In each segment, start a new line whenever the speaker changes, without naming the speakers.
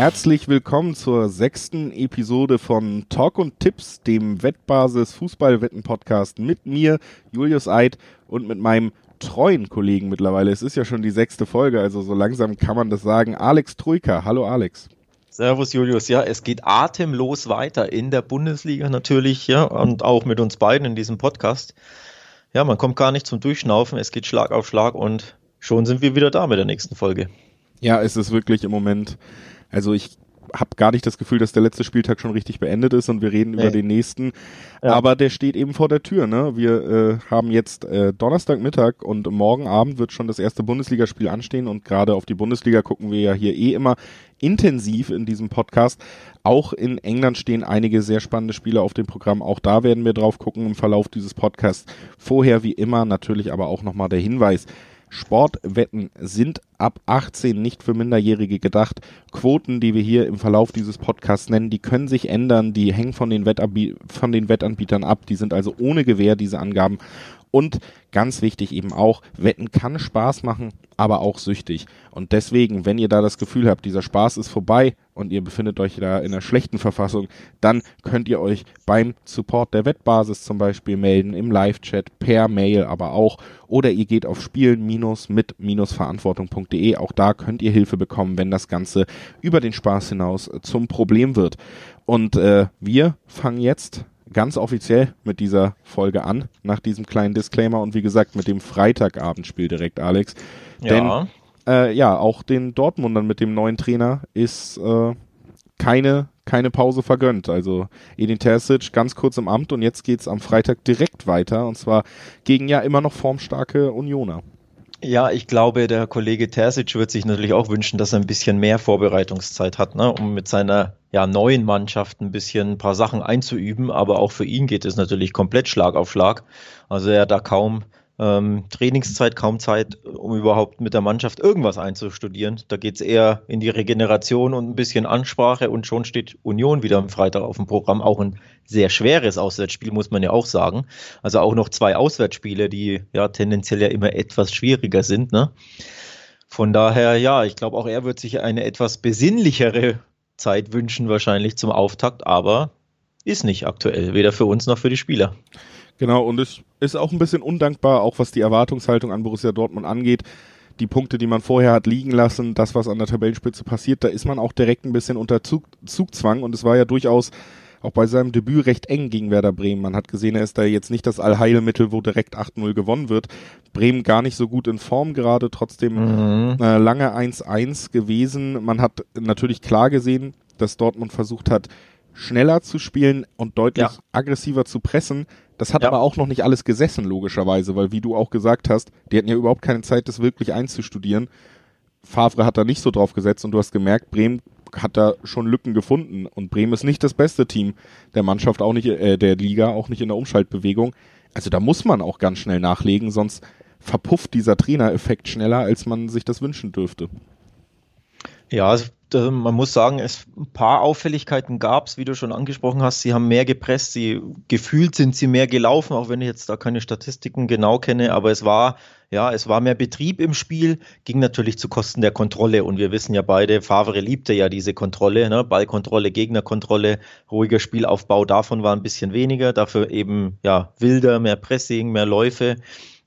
Herzlich willkommen zur sechsten Episode von Talk und Tipps, dem Wettbasis Fußballwetten Podcast mit mir, Julius Eid und mit meinem treuen Kollegen mittlerweile. Es ist ja schon die sechste Folge, also so langsam kann man das sagen. Alex Troika. Hallo Alex.
Servus Julius, ja, es geht atemlos weiter in der Bundesliga natürlich, ja, und auch mit uns beiden in diesem Podcast. Ja, man kommt gar nicht zum Durchschnaufen, es geht Schlag auf Schlag und schon sind wir wieder da mit der nächsten Folge.
Ja, es ist wirklich im Moment, also ich habe gar nicht das Gefühl, dass der letzte Spieltag schon richtig beendet ist und wir reden nee. über den nächsten. Ja. Aber der steht eben vor der Tür. Ne? Wir äh, haben jetzt äh, Donnerstagmittag und morgen Abend wird schon das erste Bundesligaspiel anstehen und gerade auf die Bundesliga gucken wir ja hier eh immer intensiv in diesem Podcast. Auch in England stehen einige sehr spannende Spiele auf dem Programm. Auch da werden wir drauf gucken im Verlauf dieses Podcasts. Vorher wie immer natürlich aber auch nochmal der Hinweis. Sportwetten sind ab 18 nicht für Minderjährige gedacht. Quoten, die wir hier im Verlauf dieses Podcasts nennen, die können sich ändern, die hängen von den, Wettanbietern ab, die sind also ohne Gewähr, diese Angaben. Und ganz wichtig eben auch, Wetten kann Spaß machen, aber auch süchtig. Und deswegen, wenn ihr da das Gefühl habt, dieser Spaß ist vorbei und ihr befindet euch da in einer schlechten Verfassung, dann könnt ihr euch beim Support der Wettbasis zum Beispiel melden, im Live-Chat, per Mail aber auch. Oder ihr geht auf spielen-mit-verantwortung.de. Auch da könnt ihr Hilfe bekommen, wenn das Ganze über den Spaß hinaus zum Problem wird. Und äh, wir fangen jetzt ganz offiziell mit dieser Folge an, nach diesem kleinen Disclaimer und wie gesagt mit dem Freitagabendspiel direkt, Alex. Ja. Denn äh, ja, auch den Dortmundern mit dem neuen Trainer ist äh, keine, keine Pause vergönnt. Also Edin Terzic ganz kurz im Amt und jetzt geht's am Freitag direkt weiter und zwar gegen ja immer noch formstarke Unioner.
Ja, ich glaube, der Kollege Terzic wird sich natürlich auch wünschen, dass er ein bisschen mehr Vorbereitungszeit hat, ne, um mit seiner ja, neuen Mannschaft ein bisschen ein paar Sachen einzuüben. Aber auch für ihn geht es natürlich komplett Schlag auf Schlag. Also er hat da kaum ähm, Trainingszeit, kaum Zeit, um überhaupt mit der Mannschaft irgendwas einzustudieren. Da geht es eher in die Regeneration und ein bisschen Ansprache und schon steht Union wieder am Freitag auf dem Programm. Auch ein sehr schweres Auswärtsspiel, muss man ja auch sagen. Also auch noch zwei Auswärtsspiele, die ja tendenziell ja immer etwas schwieriger sind. Ne? Von daher, ja, ich glaube, auch er wird sich eine etwas besinnlichere Zeit wünschen, wahrscheinlich zum Auftakt, aber ist nicht aktuell, weder für uns noch für die Spieler.
Genau, und es ist auch ein bisschen undankbar, auch was die Erwartungshaltung an Borussia Dortmund angeht. Die Punkte, die man vorher hat liegen lassen, das, was an der Tabellenspitze passiert, da ist man auch direkt ein bisschen unter Zug, Zugzwang und es war ja durchaus auch bei seinem Debüt recht eng gegen Werder Bremen. Man hat gesehen, er ist da jetzt nicht das Allheilmittel, wo direkt 8-0 gewonnen wird. Bremen gar nicht so gut in Form gerade, trotzdem mhm. äh, lange 1-1 gewesen. Man hat natürlich klar gesehen, dass Dortmund versucht hat, schneller zu spielen und deutlich ja. aggressiver zu pressen. Das hat ja. aber auch noch nicht alles gesessen, logischerweise, weil wie du auch gesagt hast, die hatten ja überhaupt keine Zeit, das wirklich einzustudieren. Favre hat da nicht so drauf gesetzt und du hast gemerkt, Bremen hat da schon Lücken gefunden und Bremen ist nicht das beste Team der Mannschaft, auch nicht äh, der Liga, auch nicht in der Umschaltbewegung. Also da muss man auch ganz schnell nachlegen, sonst verpufft dieser Trainereffekt schneller, als man sich das wünschen dürfte.
Ja, man muss sagen, es ein paar Auffälligkeiten gab es, wie du schon angesprochen hast. Sie haben mehr gepresst, sie gefühlt sind sie mehr gelaufen, auch wenn ich jetzt da keine Statistiken genau kenne, aber es war ja, es war mehr Betrieb im Spiel, ging natürlich zu Kosten der Kontrolle und wir wissen ja beide, Favre liebte ja diese Kontrolle, ne? Ballkontrolle, Gegnerkontrolle, ruhiger Spielaufbau, davon war ein bisschen weniger, dafür eben ja wilder, mehr Pressing, mehr Läufe.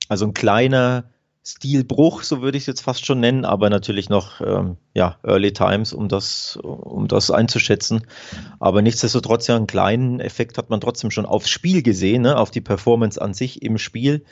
Also ein kleiner Stilbruch, so würde ich es jetzt fast schon nennen, aber natürlich noch ähm, ja, Early Times, um das, um das einzuschätzen. Aber nichtsdestotrotz ja einen kleinen Effekt hat man trotzdem schon aufs Spiel gesehen, ne, auf die Performance an sich im Spiel,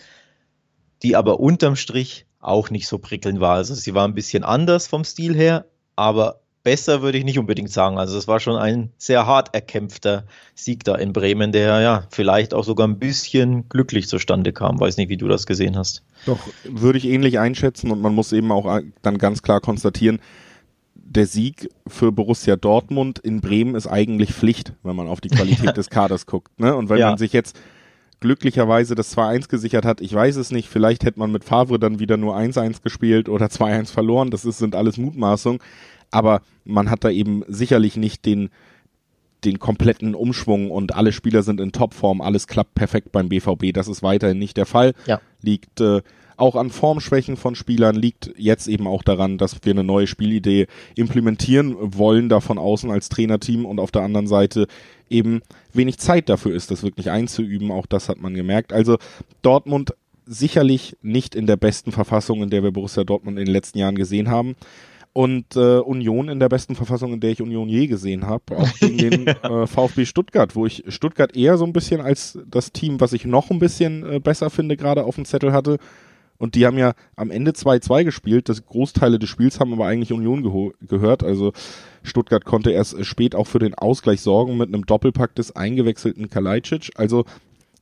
die aber unterm Strich auch nicht so prickelnd war. Also sie war ein bisschen anders vom Stil her, aber besser würde ich nicht unbedingt sagen. Also es war schon ein sehr hart erkämpfter Sieg da in Bremen, der ja vielleicht auch sogar ein bisschen glücklich zustande kam. Weiß nicht, wie du das gesehen hast.
Doch, würde ich ähnlich einschätzen und man muss eben auch dann ganz klar konstatieren, der Sieg für Borussia Dortmund in Bremen ist eigentlich Pflicht, wenn man auf die Qualität des Kaders guckt. Ne? Und wenn ja. man sich jetzt glücklicherweise das 2-1 gesichert hat, ich weiß es nicht, vielleicht hätte man mit Favre dann wieder nur 1-1 gespielt oder 2-1 verloren, das ist, sind alles Mutmaßungen aber man hat da eben sicherlich nicht den den kompletten Umschwung und alle Spieler sind in Topform, alles klappt perfekt beim BVB. Das ist weiterhin nicht der Fall. Ja. liegt äh, auch an Formschwächen von Spielern, liegt jetzt eben auch daran, dass wir eine neue Spielidee implementieren wollen, da von außen als Trainerteam und auf der anderen Seite eben wenig Zeit dafür ist, das wirklich einzuüben. Auch das hat man gemerkt. Also Dortmund sicherlich nicht in der besten Verfassung, in der wir Borussia Dortmund in den letzten Jahren gesehen haben. Und äh, Union in der besten Verfassung, in der ich Union je gesehen habe, auch gegen den äh, VfB Stuttgart, wo ich Stuttgart eher so ein bisschen als das Team, was ich noch ein bisschen äh, besser finde, gerade auf dem Zettel hatte. Und die haben ja am Ende 2-2 gespielt. Das Großteile des Spiels haben aber eigentlich Union gehört. Also Stuttgart konnte erst spät auch für den Ausgleich sorgen mit einem Doppelpack des eingewechselten Kalajdzic. Also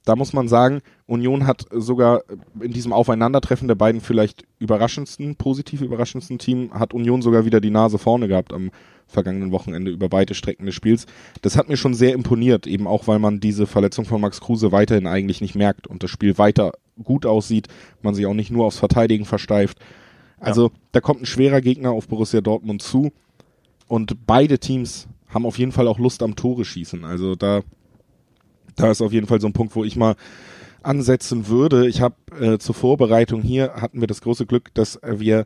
da muss man sagen, Union hat sogar in diesem Aufeinandertreffen der beiden vielleicht überraschendsten, positiv überraschendsten Team, hat Union sogar wieder die Nase vorne gehabt am vergangenen Wochenende über weite Strecken des Spiels. Das hat mir schon sehr imponiert, eben auch weil man diese Verletzung von Max Kruse weiterhin eigentlich nicht merkt und das Spiel weiter gut aussieht, man sich auch nicht nur aufs Verteidigen versteift. Also ja. da kommt ein schwerer Gegner auf Borussia Dortmund zu und beide Teams haben auf jeden Fall auch Lust am Tore schießen. Also da da ist auf jeden Fall so ein Punkt, wo ich mal ansetzen würde. Ich habe äh, zur Vorbereitung hier hatten wir das große Glück, dass wir,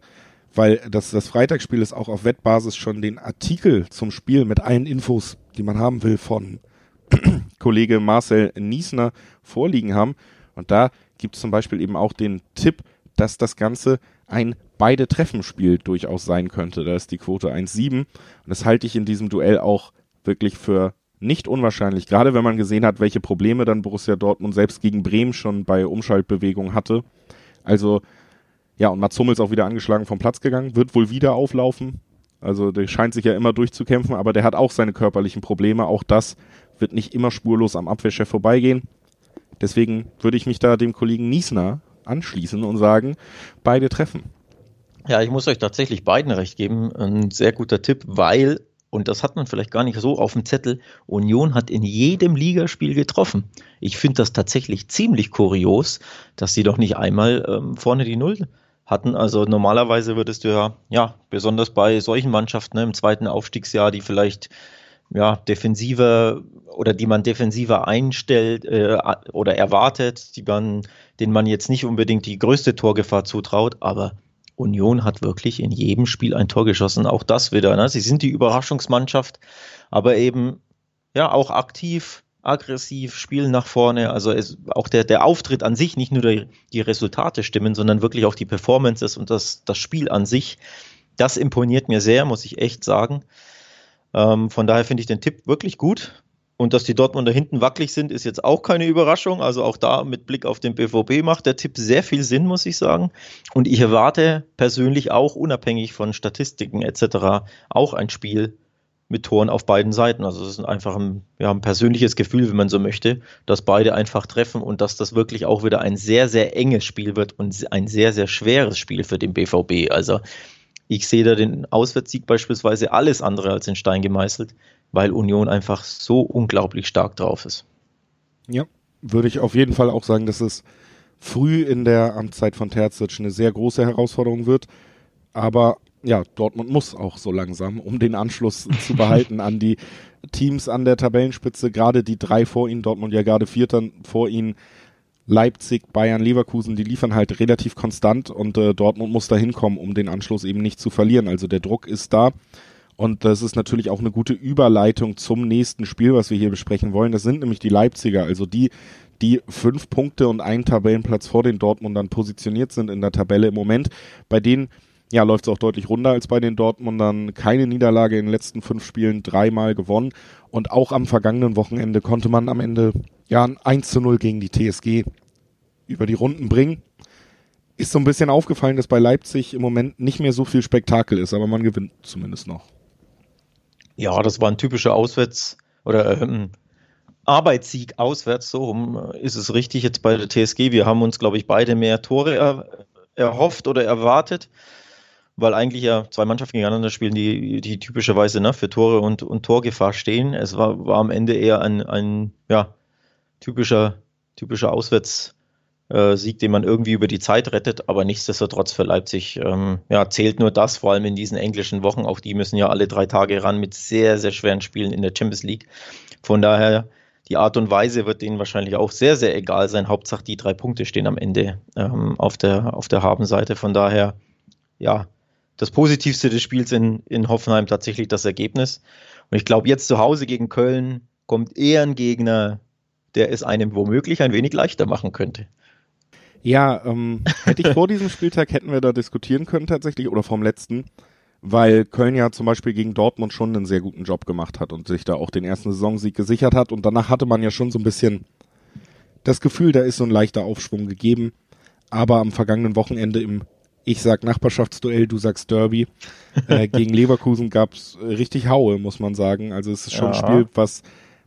weil das, das Freitagsspiel ist auch auf Wettbasis schon den Artikel zum Spiel mit allen Infos, die man haben will, von Kollege Marcel Niesner vorliegen haben. Und da gibt es zum Beispiel eben auch den Tipp, dass das Ganze ein beide Treffenspiel durchaus sein könnte. Da ist die Quote 1,7 und das halte ich in diesem Duell auch wirklich für nicht unwahrscheinlich, gerade wenn man gesehen hat, welche Probleme dann Borussia Dortmund selbst gegen Bremen schon bei Umschaltbewegungen hatte. Also, ja, und Mats Hummels auch wieder angeschlagen vom Platz gegangen, wird wohl wieder auflaufen. Also, der scheint sich ja immer durchzukämpfen, aber der hat auch seine körperlichen Probleme. Auch das wird nicht immer spurlos am Abwehrchef vorbeigehen. Deswegen würde ich mich da dem Kollegen Niesner anschließen und sagen, beide treffen.
Ja, ich muss euch tatsächlich beiden recht geben. Ein sehr guter Tipp, weil und das hat man vielleicht gar nicht so auf dem Zettel, Union hat in jedem Ligaspiel getroffen. Ich finde das tatsächlich ziemlich kurios, dass sie doch nicht einmal ähm, vorne die Null hatten. Also normalerweise würdest du ja, ja, besonders bei solchen Mannschaften ne, im zweiten Aufstiegsjahr, die vielleicht ja, defensiver oder die man defensiver einstellt äh, oder erwartet, die man, denen man jetzt nicht unbedingt die größte Torgefahr zutraut, aber Union hat wirklich in jedem Spiel ein Tor geschossen. Auch das wieder. Ne? Sie sind die Überraschungsmannschaft, aber eben ja auch aktiv, aggressiv, spielen nach vorne. Also es, auch der, der Auftritt an sich, nicht nur der, die Resultate stimmen, sondern wirklich auch die Performances und das, das Spiel an sich. Das imponiert mir sehr, muss ich echt sagen. Ähm, von daher finde ich den Tipp wirklich gut. Und dass die Dortmunder hinten wackelig sind, ist jetzt auch keine Überraschung. Also auch da mit Blick auf den BVB macht der Tipp sehr viel Sinn, muss ich sagen. Und ich erwarte persönlich auch, unabhängig von Statistiken etc., auch ein Spiel mit Toren auf beiden Seiten. Also es ist einfach ein, ja, ein persönliches Gefühl, wenn man so möchte, dass beide einfach treffen und dass das wirklich auch wieder ein sehr, sehr enges Spiel wird und ein sehr, sehr schweres Spiel für den BVB. Also ich sehe da den Auswärtssieg beispielsweise alles andere als in Stein gemeißelt weil Union einfach so unglaublich stark drauf ist.
Ja, würde ich auf jeden Fall auch sagen, dass es früh in der Amtszeit von Terzic eine sehr große Herausforderung wird. Aber ja, Dortmund muss auch so langsam, um den Anschluss zu behalten an die Teams an der Tabellenspitze, gerade die drei vor ihnen, Dortmund ja gerade Vierter vor ihnen, Leipzig, Bayern, Leverkusen, die liefern halt relativ konstant und äh, Dortmund muss da hinkommen, um den Anschluss eben nicht zu verlieren. Also der Druck ist da. Und das ist natürlich auch eine gute Überleitung zum nächsten Spiel, was wir hier besprechen wollen. Das sind nämlich die Leipziger, also die, die fünf Punkte und einen Tabellenplatz vor den Dortmundern positioniert sind in der Tabelle im Moment. Bei denen ja, läuft es auch deutlich runder als bei den Dortmundern. Keine Niederlage in den letzten fünf Spielen, dreimal gewonnen. Und auch am vergangenen Wochenende konnte man am Ende ja ein 1 zu 0 gegen die TSG über die Runden bringen. Ist so ein bisschen aufgefallen, dass bei Leipzig im Moment nicht mehr so viel Spektakel ist, aber man gewinnt zumindest noch.
Ja, das war ein typischer Auswärts- oder ähm, Arbeitssieg auswärts, so ist es richtig jetzt bei der TSG. Wir haben uns, glaube ich, beide mehr Tore er, erhofft oder erwartet, weil eigentlich ja zwei Mannschaften gegeneinander spielen, die, die typischerweise ne, für Tore und, und Torgefahr stehen. Es war, war am Ende eher ein, ein ja, typischer, typischer Auswärts- äh, Sieg, den man irgendwie über die Zeit rettet, aber nichtsdestotrotz für Leipzig ähm, ja, zählt nur das, vor allem in diesen englischen Wochen. Auch die müssen ja alle drei Tage ran mit sehr, sehr schweren Spielen in der Champions League. Von daher, die Art und Weise wird denen wahrscheinlich auch sehr, sehr egal sein. Hauptsache die drei Punkte stehen am Ende ähm, auf, der, auf der Habenseite. Von daher, ja, das Positivste des Spiels in, in Hoffenheim tatsächlich das Ergebnis. Und ich glaube, jetzt zu Hause gegen Köln kommt eher ein Gegner, der es einem womöglich ein wenig leichter machen könnte.
Ja, ähm, hätte ich vor diesem Spieltag, hätten wir da diskutieren können tatsächlich, oder vom letzten, weil Köln ja zum Beispiel gegen Dortmund schon einen sehr guten Job gemacht hat und sich da auch den ersten Saisonsieg gesichert hat. Und danach hatte man ja schon so ein bisschen das Gefühl, da ist so ein leichter Aufschwung gegeben. Aber am vergangenen Wochenende im, ich sag Nachbarschaftsduell, du sagst Derby, äh, gegen Leverkusen gab's richtig Haue, muss man sagen. Also es ist schon ja. ein Spiel, was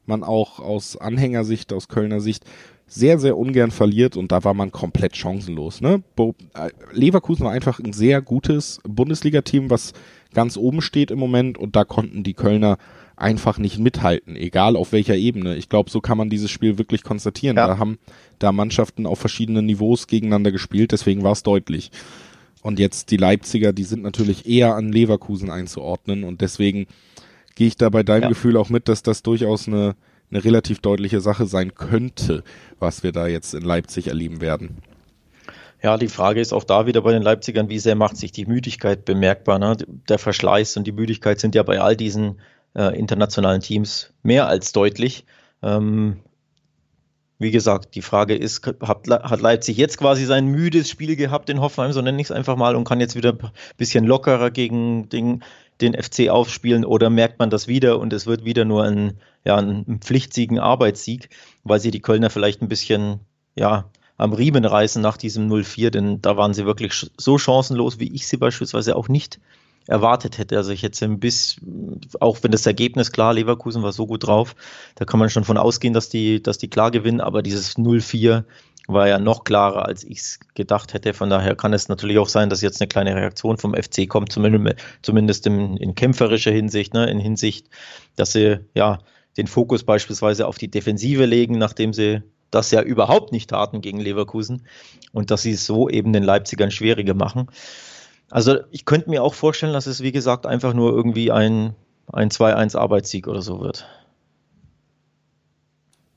man auch aus Anhängersicht, aus Kölner Sicht sehr, sehr ungern verliert und da war man komplett chancenlos. Ne? Äh, Leverkusen war einfach ein sehr gutes Bundesliga-Team, was ganz oben steht im Moment und da konnten die Kölner einfach nicht mithalten, egal auf welcher Ebene. Ich glaube, so kann man dieses Spiel wirklich konstatieren. Ja. Da haben da Mannschaften auf verschiedenen Niveaus gegeneinander gespielt, deswegen war es deutlich. Und jetzt die Leipziger, die sind natürlich eher an Leverkusen einzuordnen und deswegen gehe ich da bei deinem ja. Gefühl auch mit, dass das durchaus eine eine relativ deutliche Sache sein könnte, was wir da jetzt in Leipzig erleben werden.
Ja, die Frage ist auch da wieder bei den Leipzigern, wie sehr macht sich die Müdigkeit bemerkbar? Ne? Der Verschleiß und die Müdigkeit sind ja bei all diesen äh, internationalen Teams mehr als deutlich. Ähm, wie gesagt, die Frage ist, hat, hat Leipzig jetzt quasi sein müdes Spiel gehabt in Hoffenheim, so nenne ich es einfach mal, und kann jetzt wieder ein bisschen lockerer gegen den, den FC aufspielen oder merkt man das wieder und es wird wieder nur ein, ja, ein Pflichtsieg, ein Arbeitssieg, weil sie die Kölner vielleicht ein bisschen ja, am Riemen reißen nach diesem 0-4, denn da waren sie wirklich so chancenlos, wie ich sie beispielsweise auch nicht erwartet hätte. Also ich hätte ein bisschen, auch wenn das Ergebnis klar, Leverkusen war so gut drauf, da kann man schon von ausgehen, dass die, dass die klar gewinnen, aber dieses 0-4 war ja noch klarer, als ich es gedacht hätte. Von daher kann es natürlich auch sein, dass jetzt eine kleine Reaktion vom FC kommt, zumindest, zumindest in, in kämpferischer Hinsicht, ne, in Hinsicht, dass sie ja den Fokus beispielsweise auf die Defensive legen, nachdem sie das ja überhaupt nicht taten gegen Leverkusen und dass sie es so eben den Leipzigern schwieriger machen. Also ich könnte mir auch vorstellen, dass es wie gesagt einfach nur irgendwie ein, ein 2-1 Arbeitssieg oder so wird.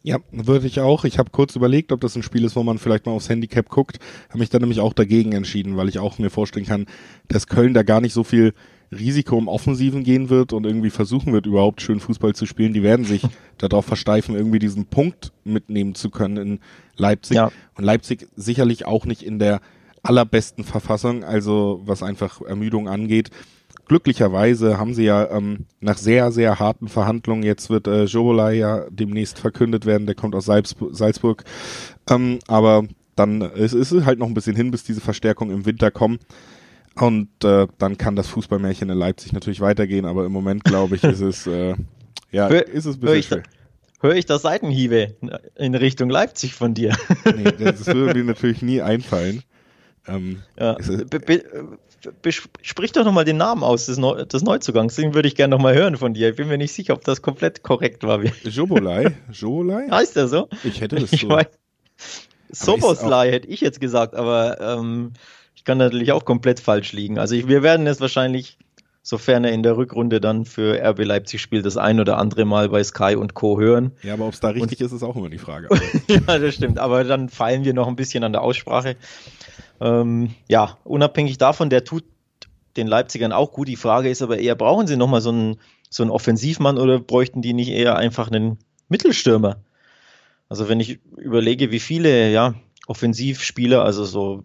Ja, würde ich auch. Ich habe kurz überlegt, ob das ein Spiel ist, wo man vielleicht mal aufs Handicap guckt. Habe mich dann nämlich auch dagegen entschieden, weil ich auch mir vorstellen kann, dass Köln da gar nicht so viel Risiko im Offensiven gehen wird und irgendwie versuchen wird, überhaupt schön Fußball zu spielen. Die werden sich darauf versteifen, irgendwie diesen Punkt mitnehmen zu können in Leipzig. Ja. Und Leipzig sicherlich auch nicht in der allerbesten Verfassung, also was einfach Ermüdung angeht glücklicherweise haben sie ja ähm, nach sehr, sehr harten Verhandlungen, jetzt wird äh, Jobolai ja demnächst verkündet werden, der kommt aus Salzburg, Salzburg ähm, aber dann es ist es halt noch ein bisschen hin, bis diese Verstärkung im Winter kommen. Und äh, dann kann das Fußballmärchen in Leipzig natürlich weitergehen, aber im Moment glaube ich, ist es äh, ja, ist es ein bisschen schwer.
Höre ich da Seitenhiebe in Richtung Leipzig von dir?
nee, das würde mir natürlich nie einfallen.
Ähm, ja. Sprich doch nochmal den Namen aus des, Neu des Neuzugangs. Den würde ich gerne nochmal hören von dir. Ich bin mir nicht sicher, ob das komplett korrekt war.
Jobolai? Jobolai?
Heißt der so?
Ich hätte das so.
Soboslai hätte ich jetzt gesagt, aber ähm, ich kann natürlich auch komplett falsch liegen. Also ich, wir werden es wahrscheinlich, sofern er in der Rückrunde dann für RB Leipzig spielt, das ein oder andere Mal bei Sky und Co. hören.
Ja, aber ob es da richtig und, ist, ist auch immer die Frage.
ja, das stimmt. Aber dann feilen wir noch ein bisschen an der Aussprache. Ähm, ja, unabhängig davon, der tut den Leipzigern auch gut. Die Frage ist aber eher, brauchen sie nochmal so einen, so einen Offensivmann oder bräuchten die nicht eher einfach einen Mittelstürmer? Also wenn ich überlege, wie viele ja, Offensivspieler, also so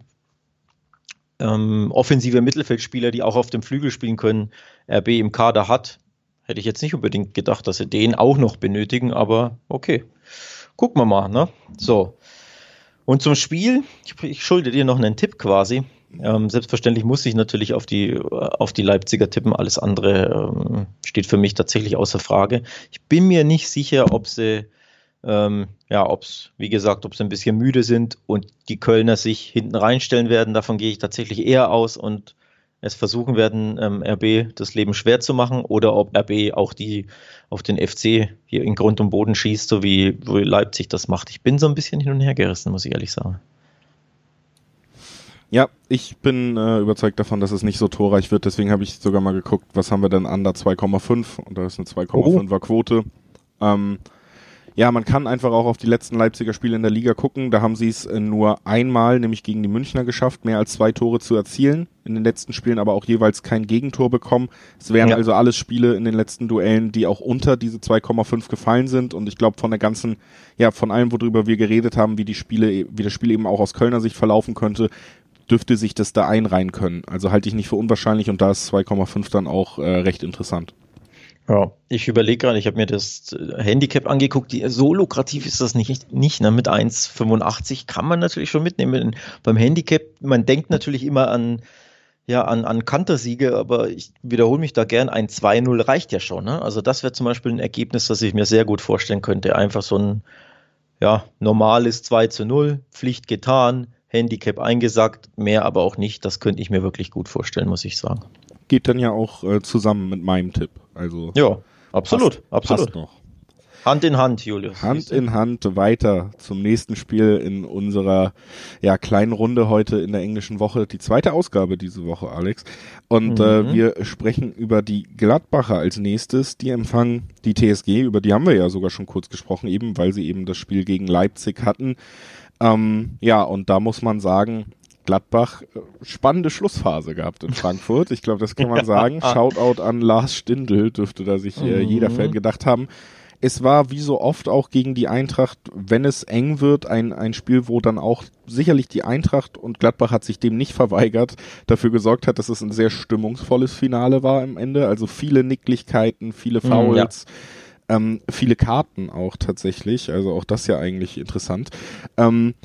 ähm, offensive Mittelfeldspieler, die auch auf dem Flügel spielen können, RB im Kader hat, hätte ich jetzt nicht unbedingt gedacht, dass sie den auch noch benötigen, aber okay. Gucken wir mal, ne? So. Und zum Spiel, ich, schulde dir noch einen Tipp quasi. Ähm, selbstverständlich muss ich natürlich auf die, auf die Leipziger tippen. Alles andere ähm, steht für mich tatsächlich außer Frage. Ich bin mir nicht sicher, ob sie, ähm, ja, ob es, wie gesagt, ob sie ein bisschen müde sind und die Kölner sich hinten reinstellen werden. Davon gehe ich tatsächlich eher aus und es versuchen werden, ähm, RB das Leben schwer zu machen oder ob RB auch die auf den FC hier in Grund und Boden schießt, so wie, wie Leipzig das macht. Ich bin so ein bisschen hin und her gerissen, muss ich ehrlich sagen.
Ja, ich bin äh, überzeugt davon, dass es nicht so torreich wird. Deswegen habe ich sogar mal geguckt, was haben wir denn under 2,5 und da ist eine 2,5er oh. Quote. Ähm, Ja, man kann einfach auch auf die letzten Leipziger Spiele in der Liga gucken. Da haben sie es äh, nur einmal, nämlich gegen die Münchner geschafft, mehr als zwei Tore zu erzielen. In den letzten Spielen aber auch jeweils kein Gegentor bekommen. Es wären ja. also alles Spiele in den letzten Duellen, die auch unter diese 2,5 gefallen sind. Und ich glaube, von der ganzen, ja, von allem, worüber wir geredet haben, wie die Spiele, wie das Spiel eben auch aus Kölner Sicht verlaufen könnte, dürfte sich das da einreihen können. Also halte ich nicht für unwahrscheinlich und da ist 2,5 dann auch äh, recht interessant.
Ja, ich überlege gerade, ich habe mir das äh, Handicap angeguckt, die, so lukrativ ist das nicht, nicht ne? mit 1,85 kann man natürlich schon mitnehmen. Beim Handicap, man denkt natürlich immer an, ja, an, an Kantersiege, aber ich wiederhole mich da gern, ein 2-0 reicht ja schon. Ne? Also das wäre zum Beispiel ein Ergebnis, das ich mir sehr gut vorstellen könnte. Einfach so ein ja, normales 2 zu 0, Pflicht getan, Handicap eingesackt, mehr aber auch nicht. Das könnte ich mir wirklich gut vorstellen, muss ich sagen
geht dann ja auch äh, zusammen mit meinem Tipp. Also
ja, absolut, passt, absolut. Passt noch. Hand in Hand, Julius.
Hand in Hand weiter zum nächsten Spiel in unserer ja, kleinen Runde heute in der englischen Woche. Die zweite Ausgabe diese Woche, Alex. Und äh, mhm. äh, wir sprechen über die Gladbacher als nächstes. Die empfangen die TSG, über die haben wir ja sogar schon kurz gesprochen, eben weil sie eben das Spiel gegen Leipzig hatten. Ähm, ja, und da muss man sagen, Gladbach äh, spannende Schlussphase gehabt in Frankfurt. Ich glaube, das kann man sagen. Shoutout an Lars Stindl, dürfte da sich äh, jeder Fan mhm. gedacht haben. Es war wie so oft auch gegen die Eintracht, wenn es eng wird, ein, ein Spiel, wo dann auch sicherlich die Eintracht und Gladbach hat sich dem nicht verweigert, dafür gesorgt hat, dass es ein sehr stimmungsvolles Finale war am Ende. Also viele Nicklichkeiten, viele mhm, Fouls. Ja. Ähm, viele Karten auch tatsächlich, also auch das ja eigentlich interessant. Ähm,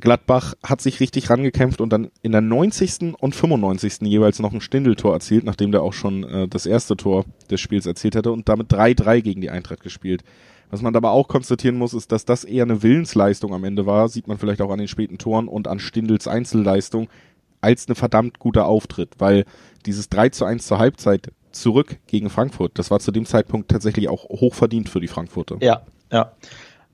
Gladbach hat sich richtig rangekämpft und dann in der 90. und 95. jeweils noch ein Stindeltor erzielt, nachdem der auch schon äh, das erste Tor des Spiels erzielt hatte und damit 3-3 gegen die Eintracht gespielt. Was man aber auch konstatieren muss, ist, dass das eher eine Willensleistung am Ende war, sieht man vielleicht auch an den späten Toren und an Stindels Einzelleistung, als eine verdammt guter Auftritt, weil dieses 3 zu 1 zur Halbzeit zurück gegen Frankfurt, das war zu dem Zeitpunkt tatsächlich auch hochverdient für die Frankfurter.
Ja, ja.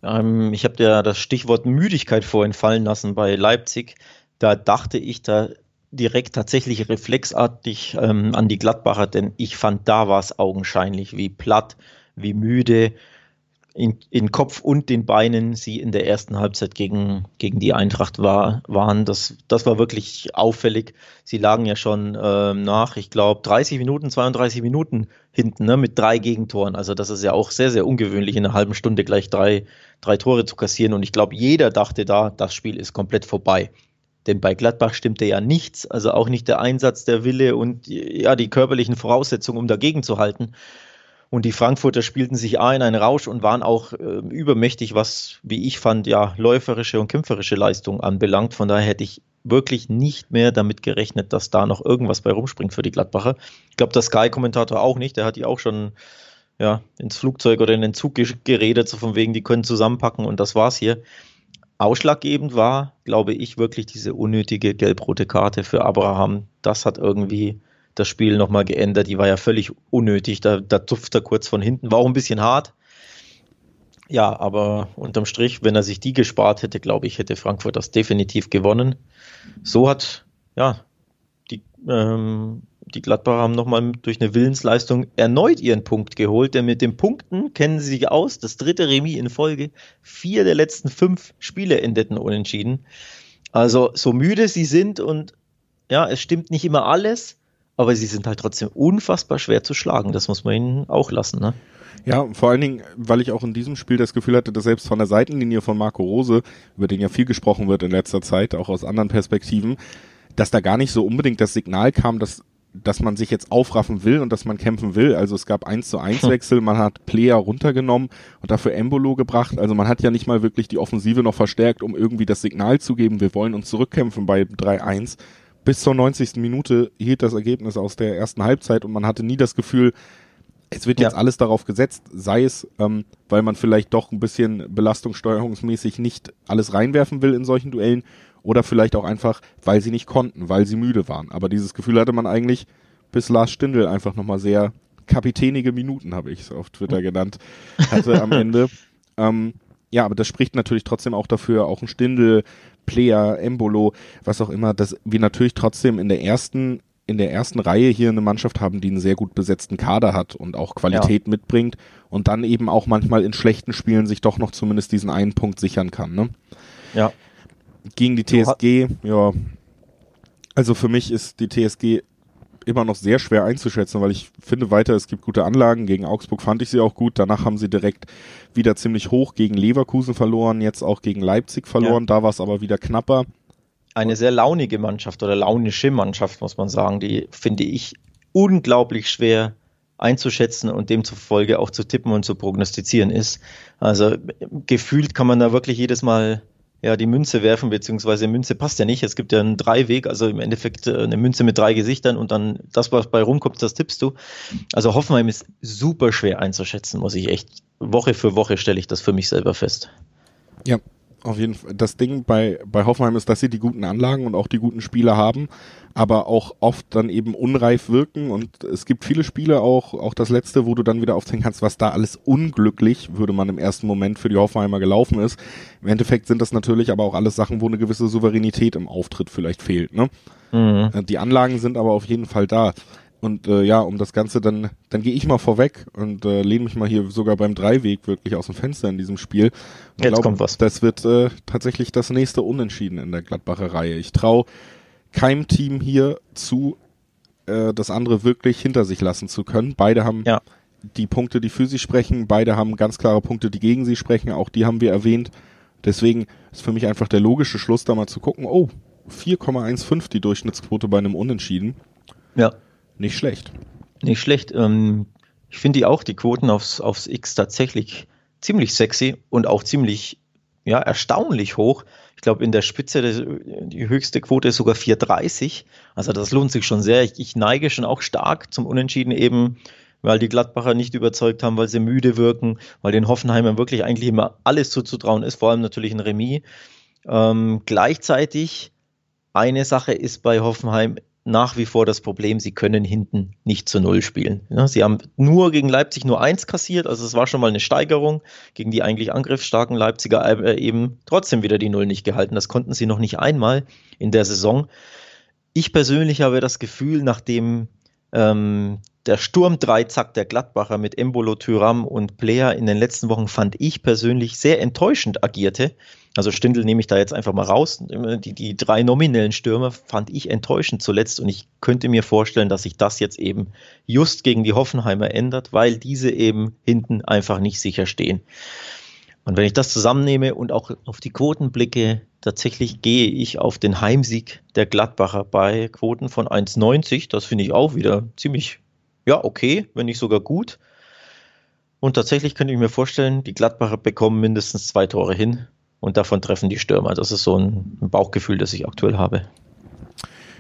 Ähm, ich habe dir das Stichwort Müdigkeit vorhin fallen lassen bei Leipzig. Da dachte ich da direkt tatsächlich reflexartig ähm, an die Gladbacher, denn ich fand, da war es augenscheinlich, wie platt, wie müde, in, in Kopf und den Beinen sie in der ersten Halbzeit gegen, gegen die Eintracht war, waren. Das, das war wirklich auffällig. Sie lagen ja schon ähm, nach, ich glaube, 30 Minuten, 32 Minuten hinten ne, mit drei Gegentoren. Also das ist ja auch sehr, sehr ungewöhnlich, in einer halben Stunde gleich drei, drei Tore zu kassieren. Und ich glaube, jeder dachte da, das Spiel ist komplett vorbei. Denn bei Gladbach stimmte ja nichts, also auch nicht der Einsatz, der Wille und ja, die körperlichen Voraussetzungen, um dagegen zu halten. Und die Frankfurter spielten sich A in einen Rausch und waren auch äh, übermächtig, was, wie ich fand, ja, läuferische und kämpferische Leistung anbelangt. Von daher hätte ich wirklich nicht mehr damit gerechnet, dass da noch irgendwas bei rumspringt für die Gladbacher. Ich glaube, der Sky-Kommentator auch nicht. Der hat die auch schon ja, ins Flugzeug oder in den Zug geredet, so von wegen, die können zusammenpacken und das war's hier. Ausschlaggebend war, glaube ich, wirklich diese unnötige gelb-rote Karte für Abraham. Das hat irgendwie das Spiel nochmal geändert. Die war ja völlig unnötig. Da, da tupft er kurz von hinten. War auch ein bisschen hart. Ja, aber unterm Strich, wenn er sich die gespart hätte, glaube ich, hätte Frankfurt das definitiv gewonnen. So hat, ja, die, ähm, die Gladbacher haben nochmal durch eine Willensleistung erneut ihren Punkt geholt, denn mit den Punkten kennen sie sich aus. Das dritte Remis in Folge. Vier der letzten fünf Spiele endeten unentschieden. Also, so müde sie sind und ja, es stimmt nicht immer alles, aber sie sind halt trotzdem unfassbar schwer zu schlagen. Das muss man ihnen auch lassen, ne?
Ja, vor allen Dingen, weil ich auch in diesem Spiel das Gefühl hatte, dass selbst von der Seitenlinie von Marco Rose, über den ja viel gesprochen wird in letzter Zeit, auch aus anderen Perspektiven, dass da gar nicht so unbedingt das Signal kam, dass dass man sich jetzt aufraffen will und dass man kämpfen will. Also es gab eins zu eins Wechsel, man hat Player runtergenommen und dafür Embolo gebracht. Also man hat ja nicht mal wirklich die Offensive noch verstärkt, um irgendwie das Signal zu geben, wir wollen uns zurückkämpfen bei 3-1, bis zur 90. Minute hielt das Ergebnis aus der ersten Halbzeit und man hatte nie das Gefühl, es wird jetzt ja. alles darauf gesetzt, sei es, ähm, weil man vielleicht doch ein bisschen belastungssteuerungsmäßig nicht alles reinwerfen will in solchen Duellen oder vielleicht auch einfach, weil sie nicht konnten, weil sie müde waren. Aber dieses Gefühl hatte man eigentlich bis Lars Stindl einfach nochmal sehr kapitänige Minuten, habe ich es auf Twitter genannt, hatte am Ende. Ähm, ja, aber das spricht natürlich trotzdem auch dafür, auch ein Stindel, Player, Embolo, was auch immer, dass wir natürlich trotzdem in der ersten in der ersten Reihe hier eine Mannschaft haben, die einen sehr gut besetzten Kader hat und auch Qualität ja. mitbringt und dann eben auch manchmal in schlechten Spielen sich doch noch zumindest diesen einen Punkt sichern kann. Ne?
Ja.
Gegen die TSG, ja. Also für mich ist die TSG immer noch sehr schwer einzuschätzen, weil ich finde weiter, es gibt gute Anlagen. Gegen Augsburg fand ich sie auch gut. Danach haben sie direkt wieder ziemlich hoch gegen Leverkusen verloren, jetzt auch gegen Leipzig verloren. Ja. Da war es aber wieder knapper.
Eine sehr launige Mannschaft oder launische Mannschaft, muss man sagen. Die finde ich unglaublich schwer einzuschätzen und demzufolge auch zu tippen und zu prognostizieren ist. Also gefühlt kann man da wirklich jedes Mal ja, die Münze werfen, beziehungsweise Münze passt ja nicht. Es gibt ja einen Dreiweg, also im Endeffekt äh, eine Münze mit drei Gesichtern und dann das, was bei rumkommt, das tippst du. Also Hoffenheim ist super schwer einzuschätzen, muss ich echt. Woche für Woche stelle ich das für mich selber fest.
Ja, auf jeden Fall. Das Ding bei, bei Hoffenheim ist, dass sie die guten Anlagen und auch die guten Spieler haben, aber auch oft dann eben unreif wirken und es gibt viele Spiele auch, auch das letzte, wo du dann wieder aufzählen kannst, was da alles unglücklich, würde man im ersten Moment für die Hoffenheimer gelaufen ist. Im Endeffekt sind das natürlich aber auch alles Sachen, wo eine gewisse Souveränität im Auftritt vielleicht fehlt, ne? Mhm. Die Anlagen sind aber auf jeden Fall da. Und äh, ja, um das Ganze dann, dann gehe ich mal vorweg und äh, lehne mich mal hier sogar beim Dreiweg wirklich aus dem Fenster in diesem Spiel.
Ich Jetzt glaub, kommt was.
Das wird äh, tatsächlich das nächste Unentschieden in der Gladbacher Reihe. Ich traue keinem Team hier zu, äh, das andere wirklich hinter sich lassen zu können. Beide haben ja. die Punkte, die für sie sprechen. Beide haben ganz klare Punkte, die gegen sie sprechen. Auch die haben wir erwähnt. Deswegen ist für mich einfach der logische Schluss, da mal zu gucken, oh, 4,15 die Durchschnittsquote bei einem Unentschieden.
Ja.
Nicht schlecht.
Nicht schlecht. Ähm, ich finde die auch, die Quoten aufs, aufs X tatsächlich ziemlich sexy und auch ziemlich ja, erstaunlich hoch. Ich glaube, in der Spitze die höchste Quote ist sogar 4,30. Also das lohnt sich schon sehr. Ich, ich, neige schon auch stark zum Unentschieden eben, weil die Gladbacher nicht überzeugt haben, weil sie müde wirken, weil den Hoffenheimern wirklich eigentlich immer alles zuzutrauen ist, vor allem natürlich ein Remis. Ähm, gleichzeitig eine Sache ist bei Hoffenheim nach wie vor das Problem, sie können hinten nicht zu Null spielen. Ja, sie haben nur gegen Leipzig nur eins kassiert, also es war schon mal eine Steigerung gegen die eigentlich angriffsstarken Leipziger äh, eben trotzdem wieder die Null nicht gehalten. Das konnten sie noch nicht einmal in der Saison. Ich persönlich habe das Gefühl, nachdem ähm, der Sturmdreizack der Gladbacher mit Embolo, Tyram und Player in den letzten Wochen fand ich persönlich sehr enttäuschend agierte, also Stindl nehme ich da jetzt einfach mal raus. Die, die drei nominellen Stürmer fand ich enttäuschend zuletzt und ich könnte mir vorstellen, dass sich das jetzt eben just gegen die Hoffenheimer ändert, weil diese eben hinten einfach nicht sicher stehen. Und wenn ich das zusammennehme und auch auf die Quoten blicke, tatsächlich gehe ich auf den Heimsieg der Gladbacher bei Quoten von 1,90. Das finde ich auch wieder ziemlich, ja, okay, wenn nicht sogar gut. Und tatsächlich könnte ich mir vorstellen, die Gladbacher bekommen mindestens zwei Tore hin und davon treffen die Stürmer. Das ist so ein Bauchgefühl, das ich aktuell habe.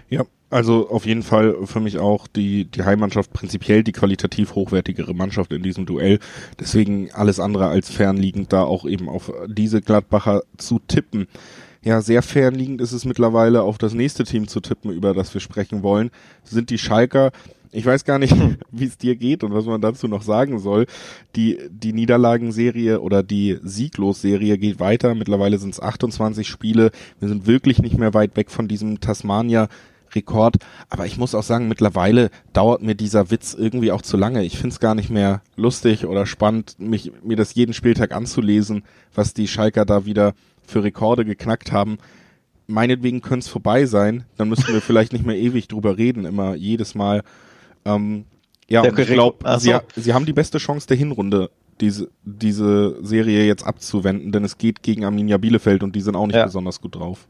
Ja, also auf jeden Fall für mich auch die, die Heimmannschaft prinzipiell die qualitativ hochwertigere Mannschaft in diesem Duell. Deswegen alles andere als fernliegend da auch eben auf diese Gladbacher zu tippen. Ja, sehr fernliegend ist es mittlerweile auf das nächste Team zu tippen, über das wir sprechen wollen. Sind die Schalker ich weiß gar nicht, wie es dir geht und was man dazu noch sagen soll. Die, die Niederlagenserie oder die Sieglos-Serie geht weiter. Mittlerweile sind es 28 Spiele. Wir sind wirklich nicht mehr weit weg von diesem Tasmania Rekord. Aber ich muss auch sagen, mittlerweile dauert mir dieser Witz irgendwie auch zu lange. Ich find's gar nicht mehr lustig oder spannend, mich, mir das jeden Spieltag anzulesen, was die Schalker da wieder für Rekorde geknackt haben. Meinetwegen könnte es vorbei sein. Dann müssten wir vielleicht nicht mehr ewig drüber reden, immer jedes Mal. Ähm, ja, und ich glaube, sie, sie haben die beste Chance der Hinrunde, diese, diese Serie jetzt abzuwenden, denn es geht gegen Arminia Bielefeld und die sind auch nicht ja. besonders gut drauf.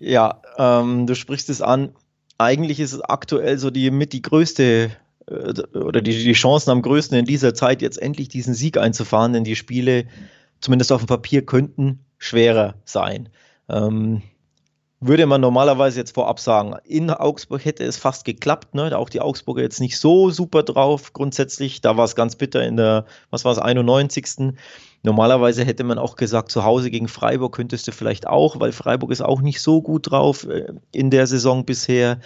Ja, ähm, du sprichst es an. Eigentlich ist es aktuell so die mit die größte äh, oder die, die Chancen am größten in dieser Zeit, jetzt endlich diesen Sieg einzufahren, denn die Spiele, zumindest auf dem Papier, könnten schwerer sein. Ähm, würde man normalerweise jetzt vorab sagen. In Augsburg hätte es fast geklappt, ne? Auch die Augsburger jetzt nicht so super drauf grundsätzlich. Da war es ganz bitter in der, was war es, 91. Normalerweise hätte man auch gesagt, zu Hause gegen Freiburg könntest du vielleicht auch, weil Freiburg ist auch nicht so gut drauf äh, in der Saison bisher.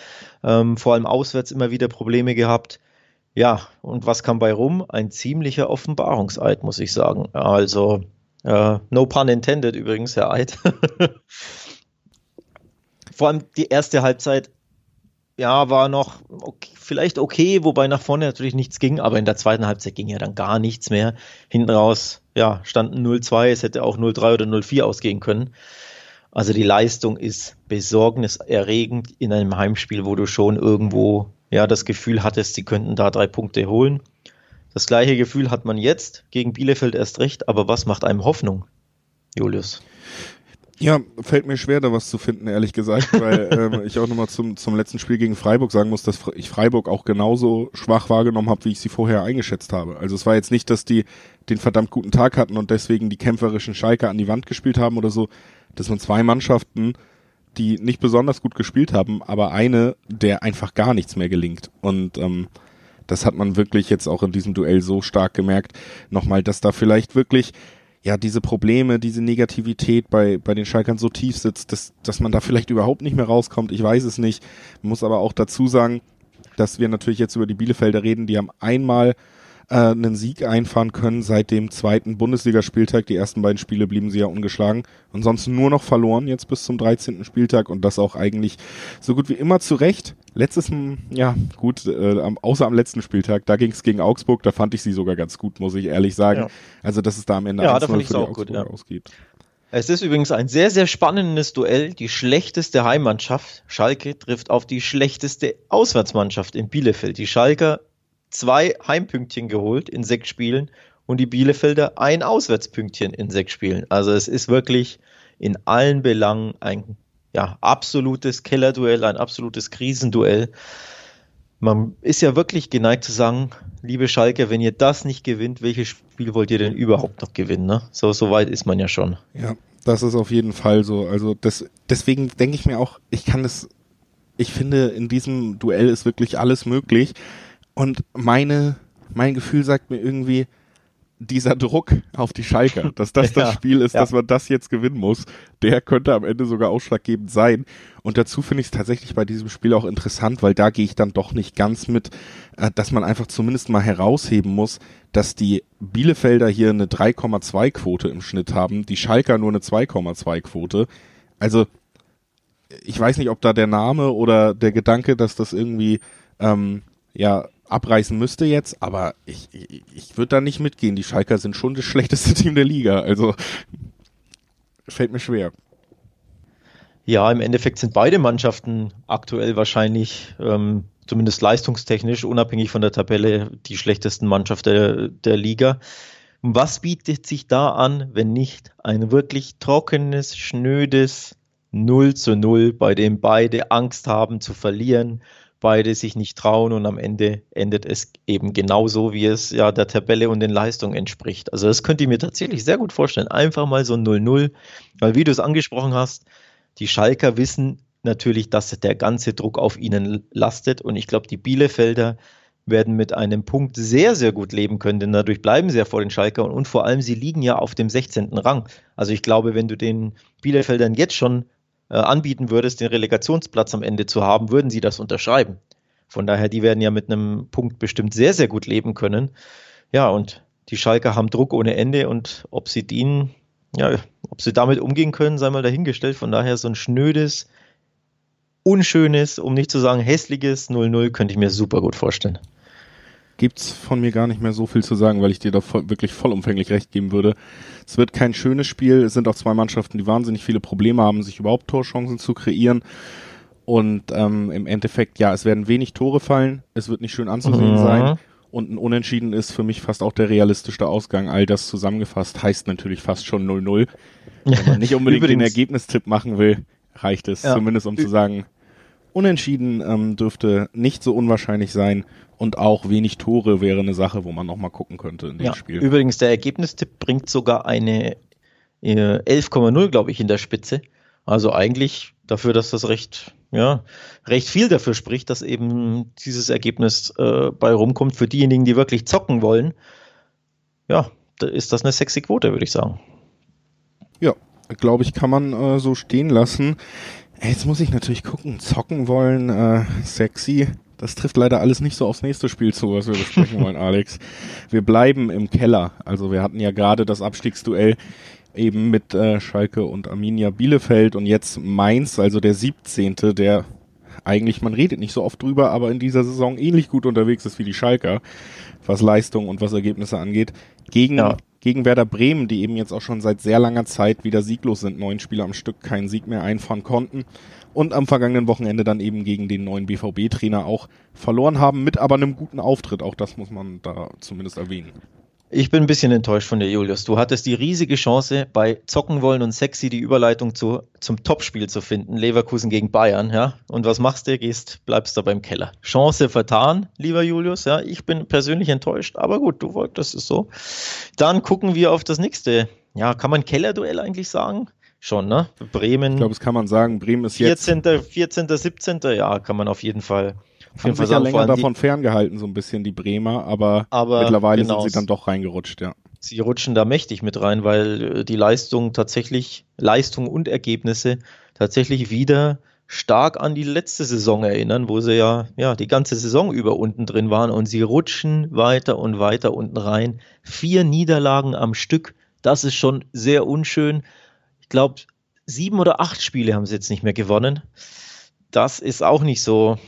Ähm, vor allem auswärts immer wieder Probleme gehabt. Ja, und was kam bei rum? Ein ziemlicher Offenbarungseid, muss ich sagen. Also, äh, no pun intended übrigens, Herr Eid. vor allem die erste Halbzeit ja, war noch okay, vielleicht okay, wobei nach vorne natürlich nichts ging, aber in der zweiten Halbzeit ging ja dann gar nichts mehr. Hinten raus, ja, standen 0-2, es hätte auch 0-3 oder 0-4 ausgehen können. Also die Leistung ist besorgniserregend in einem Heimspiel, wo du schon irgendwo ja das Gefühl hattest, sie könnten da drei Punkte holen. Das gleiche Gefühl hat man jetzt gegen Bielefeld erst recht, aber was macht einem Hoffnung, Julius?
Ja, fällt mir schwer, da was zu finden, ehrlich gesagt, weil ähm, ich auch nochmal zum, zum letzten Spiel gegen Freiburg sagen muss, dass ich Freiburg auch genauso schwach wahrgenommen habe, wie ich sie vorher eingeschätzt habe. Also es war jetzt nicht, dass die den verdammt guten Tag hatten und deswegen die kämpferischen Schalke an die Wand gespielt haben oder so. Das waren zwei Mannschaften, die nicht besonders gut gespielt haben, aber eine, der einfach gar nichts mehr gelingt. Und ähm, das hat man wirklich jetzt auch in diesem Duell so stark gemerkt. Nochmal, dass da vielleicht wirklich ja, diese Probleme, diese Negativität bei, bei den Schalkern so tief sitzt, dass, dass man da vielleicht überhaupt nicht mehr rauskommt. Ich weiß es nicht. muss aber auch dazu sagen, dass wir natürlich jetzt über die Bielefelder reden, die haben einmal äh, einen Sieg einfahren können seit dem zweiten Bundesligaspieltag. Die ersten beiden Spiele blieben sie ja ungeschlagen. Ansonsten nur noch verloren jetzt bis zum 13. Spieltag und das auch eigentlich so gut wie immer zurecht. Letztes, ja gut, äh, außer am letzten Spieltag, da ging es gegen Augsburg, da fand ich sie sogar ganz gut, muss ich ehrlich sagen. Ja. Also dass es da am Ende
ja, da fand für die auch gut, ja. ausgeht. Es ist übrigens ein sehr, sehr spannendes Duell. Die schlechteste Heimmannschaft, Schalke, trifft auf die schlechteste Auswärtsmannschaft in Bielefeld. Die Schalker zwei Heimpünktchen geholt in sechs Spielen und die Bielefelder ein Auswärtspünktchen in sechs Spielen. Also es ist wirklich in allen Belangen ein ja, absolutes Kellerduell, ein absolutes Krisenduell. Man ist ja wirklich geneigt zu sagen, liebe Schalke, wenn ihr das nicht gewinnt, welches Spiel wollt ihr denn überhaupt noch gewinnen? Ne? So, so weit ist man ja schon.
Ja, das ist auf jeden Fall so. Also das, deswegen denke ich mir auch, ich kann das, ich finde, in diesem Duell ist wirklich alles möglich. Und meine, mein Gefühl sagt mir irgendwie, dieser Druck auf die Schalker, dass das das Spiel ist, ja. dass man das jetzt gewinnen muss, der könnte am Ende sogar ausschlaggebend sein. Und dazu finde ich es tatsächlich bei diesem Spiel auch interessant, weil da gehe ich dann doch nicht ganz mit, äh, dass man einfach zumindest mal herausheben muss, dass die Bielefelder hier eine 3,2 Quote im Schnitt haben, die Schalker nur eine 2,2 Quote. Also ich weiß nicht, ob da der Name oder der Gedanke, dass das irgendwie ähm, ja abreißen müsste jetzt, aber ich, ich, ich würde da nicht mitgehen. Die Schalker sind schon das schlechteste Team der Liga. Also fällt mir schwer.
Ja, im Endeffekt sind beide Mannschaften aktuell wahrscheinlich, ähm, zumindest leistungstechnisch, unabhängig von der Tabelle, die schlechtesten Mannschaft der, der Liga. Was bietet sich da an, wenn nicht ein wirklich trockenes, schnödes 0 zu 0, bei dem beide Angst haben zu verlieren beide sich nicht trauen und am Ende endet es eben genauso, wie es ja der Tabelle und den Leistungen entspricht. Also das könnte ich mir tatsächlich sehr gut vorstellen. Einfach mal so ein 0-0, weil wie du es angesprochen hast, die Schalker wissen natürlich, dass der ganze Druck auf ihnen lastet und ich glaube, die Bielefelder werden mit einem Punkt sehr, sehr gut leben können, denn dadurch bleiben sie ja vor den Schalkern und vor allem, sie liegen ja auf dem 16. Rang. Also ich glaube, wenn du den Bielefeldern jetzt schon äh, anbieten würdest, den Relegationsplatz am Ende zu haben, würden sie das unterschreiben. Von daher, die werden ja mit einem Punkt bestimmt sehr, sehr gut leben können. Ja, und die Schalker haben Druck ohne Ende und ob sie den, ja, ob sie damit umgehen können, sei mal dahingestellt. Von daher so ein schnödes, unschönes, um nicht zu sagen hässliches 0-0 könnte ich mir super gut vorstellen
gibt's von mir gar nicht mehr so viel zu sagen, weil ich dir da voll, wirklich vollumfänglich recht geben würde. Es wird kein schönes Spiel. Es sind auch zwei Mannschaften, die wahnsinnig viele Probleme haben, sich überhaupt Torchancen zu kreieren. Und ähm, im Endeffekt, ja, es werden wenig Tore fallen. Es wird nicht schön anzusehen mhm. sein. Und ein Unentschieden ist für mich fast auch der realistischste Ausgang. All das zusammengefasst heißt natürlich fast schon 0-0. Wenn man nicht unbedingt den Ergebnistipp machen will, reicht es ja. zumindest, um zu sagen, Unentschieden ähm, dürfte nicht so unwahrscheinlich sein und auch wenig Tore wäre eine Sache, wo man nochmal gucken könnte in dem
ja,
Spiel.
Übrigens, der Ergebnistipp bringt sogar eine äh, 11,0, glaube ich, in der Spitze. Also eigentlich dafür, dass das recht, ja, recht viel dafür spricht, dass eben dieses Ergebnis äh, bei rumkommt. Für diejenigen, die wirklich zocken wollen, ja, da ist das eine sexy Quote, würde ich sagen.
Ja, glaube ich, kann man äh, so stehen lassen. Jetzt muss ich natürlich gucken, zocken wollen, äh, sexy. Das trifft leider alles nicht so aufs nächste Spiel zu, was wir besprechen wollen, Alex. Wir bleiben im Keller. Also wir hatten ja gerade das Abstiegsduell eben mit äh, Schalke und Arminia Bielefeld und jetzt Mainz, also der 17., der eigentlich, man redet nicht so oft drüber, aber in dieser Saison ähnlich gut unterwegs ist wie die Schalker, was Leistung und was Ergebnisse angeht, gegen, ja. gegen Werder Bremen, die eben jetzt auch schon seit sehr langer Zeit wieder sieglos sind, neun Spieler am Stück keinen Sieg mehr einfahren konnten und am vergangenen Wochenende dann eben gegen den neuen BVB-Trainer auch verloren haben, mit aber einem guten Auftritt, auch das muss man da zumindest erwähnen.
Ich bin ein bisschen enttäuscht von dir, Julius. Du hattest die riesige Chance, bei Zocken wollen und sexy die Überleitung zu, zum Topspiel zu finden, Leverkusen gegen Bayern, ja. Und was machst du? Gehst, bleibst da beim Keller. Chance vertan, lieber Julius, ja. Ich bin persönlich enttäuscht, aber gut, du wolltest es so. Dann gucken wir auf das nächste. Ja, kann man Kellerduell eigentlich sagen? Schon, ne? Bremen.
Ich glaube, das kann man sagen. Bremen ist
14., jetzt. 14., 17. Ja, kann man auf jeden Fall
haben sich ja länger davon ferngehalten, so ein bisschen die Bremer, aber, aber mittlerweile genau, sind sie dann doch reingerutscht, ja.
Sie rutschen da mächtig mit rein, weil äh, die Leistung tatsächlich, Leistung und Ergebnisse tatsächlich wieder stark an die letzte Saison erinnern, wo sie ja, ja die ganze Saison über unten drin waren und sie rutschen weiter und weiter unten rein. Vier Niederlagen am Stück, das ist schon sehr unschön. Ich glaube, sieben oder acht Spiele haben sie jetzt nicht mehr gewonnen. Das ist auch nicht so,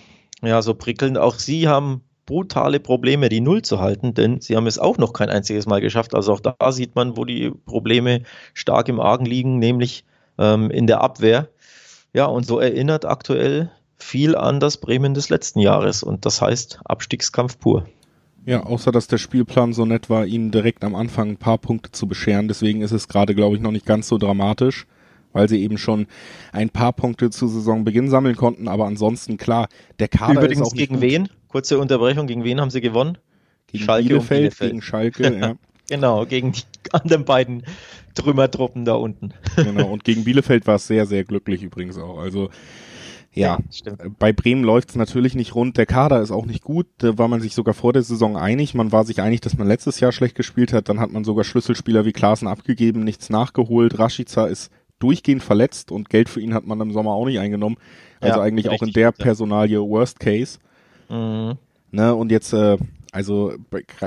ja, so prickelnd. Auch sie haben brutale Probleme, die Null zu halten, denn sie haben es auch noch kein einziges Mal geschafft. Also auch da sieht man, wo die Probleme stark im Argen liegen, nämlich ähm, in der Abwehr. Ja, und so erinnert aktuell viel an das Bremen des letzten Jahres und das heißt Abstiegskampf pur.
Ja, außer dass der Spielplan so nett war, ihnen direkt am Anfang ein paar Punkte zu bescheren. Deswegen ist es gerade, glaube ich, noch nicht ganz so dramatisch weil sie eben schon ein paar Punkte zu Saisonbeginn sammeln konnten. Aber ansonsten klar, der Kader
Übrigens
ist auch
gegen wen? Kurze Unterbrechung, gegen wen haben sie gewonnen?
Gegen Schalke Bielefeld, Bielefeld. gegen Schalke, ja.
genau, gegen die anderen beiden Trümmertruppen da unten.
genau, und gegen Bielefeld war es sehr, sehr glücklich übrigens auch. Also ja, ja bei Bremen läuft es natürlich nicht rund. Der Kader ist auch nicht gut. Da war man sich sogar vor der Saison einig. Man war sich einig, dass man letztes Jahr schlecht gespielt hat. Dann hat man sogar Schlüsselspieler wie Klaassen abgegeben, nichts nachgeholt. Rashica ist durchgehend verletzt und Geld für ihn hat man im Sommer auch nicht eingenommen. Also ja, eigentlich auch in der Personalie Worst Case. Mhm. Ne, und jetzt, äh, also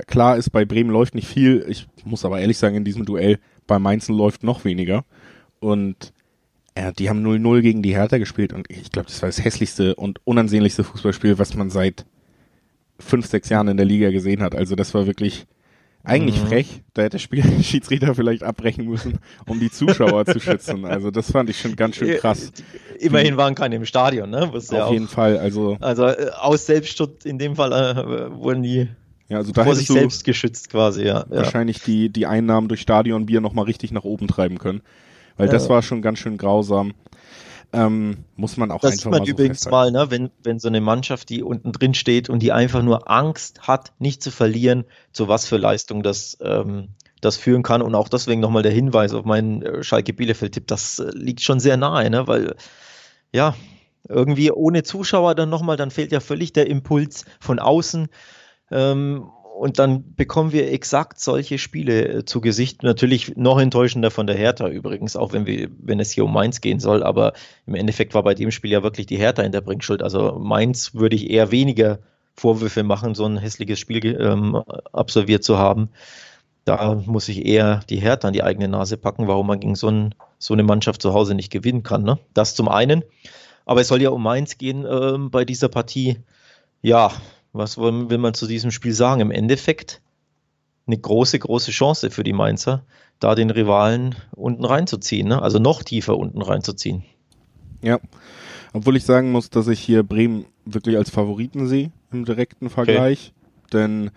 klar ist, bei Bremen läuft nicht viel. Ich muss aber ehrlich sagen, in diesem Duell bei Mainzen läuft noch weniger. Und äh, die haben 0-0 gegen die Hertha gespielt und ich glaube, das war das hässlichste und unansehnlichste Fußballspiel, was man seit fünf, sechs Jahren in der Liga gesehen hat. Also das war wirklich eigentlich mhm. frech. Da hätte der Spielschiedsrichter vielleicht abbrechen müssen, um die Zuschauer zu schützen. Also das fand ich schon ganz schön krass.
Immerhin waren keine im Stadion, ne?
Auf ja jeden Fall. Also,
also äh, aus Selbstschutz in dem Fall äh, wurden die
ja, also da
vor sich selbst geschützt quasi, ja.
Wahrscheinlich ja. die, die Einnahmen durch Stadionbier nochmal richtig nach oben treiben können. Weil ja. das war schon ganz schön grausam. Ähm, muss man auch
das einfach sieht man mal so übrigens mal, ne, wenn, wenn so eine Mannschaft, die unten drin steht und die einfach nur Angst hat, nicht zu verlieren, zu was für Leistung das, ähm, das führen kann. Und auch deswegen nochmal der Hinweis auf meinen äh, Schalke Bielefeld-Tipp, das äh, liegt schon sehr nahe, ne, weil ja, irgendwie ohne Zuschauer dann nochmal, dann fehlt ja völlig der Impuls von außen. Ähm, und dann bekommen wir exakt solche Spiele äh, zu Gesicht. Natürlich noch enttäuschender von der Hertha übrigens, auch wenn, wir, wenn es hier um Mainz gehen soll. Aber im Endeffekt war bei dem Spiel ja wirklich die Hertha in der Bringschuld. Also Mainz würde ich eher weniger Vorwürfe machen, so ein hässliches Spiel ähm, absolviert zu haben. Da muss ich eher die Hertha an die eigene Nase packen, warum man gegen so, ein, so eine Mannschaft zu Hause nicht gewinnen kann. Ne? Das zum einen. Aber es soll ja um Mainz gehen ähm, bei dieser Partie. Ja, was will man zu diesem Spiel sagen? Im Endeffekt eine große, große Chance für die Mainzer, da den Rivalen unten reinzuziehen, ne? also noch tiefer unten reinzuziehen.
Ja, obwohl ich sagen muss, dass ich hier Bremen wirklich als Favoriten sehe im direkten Vergleich, okay. denn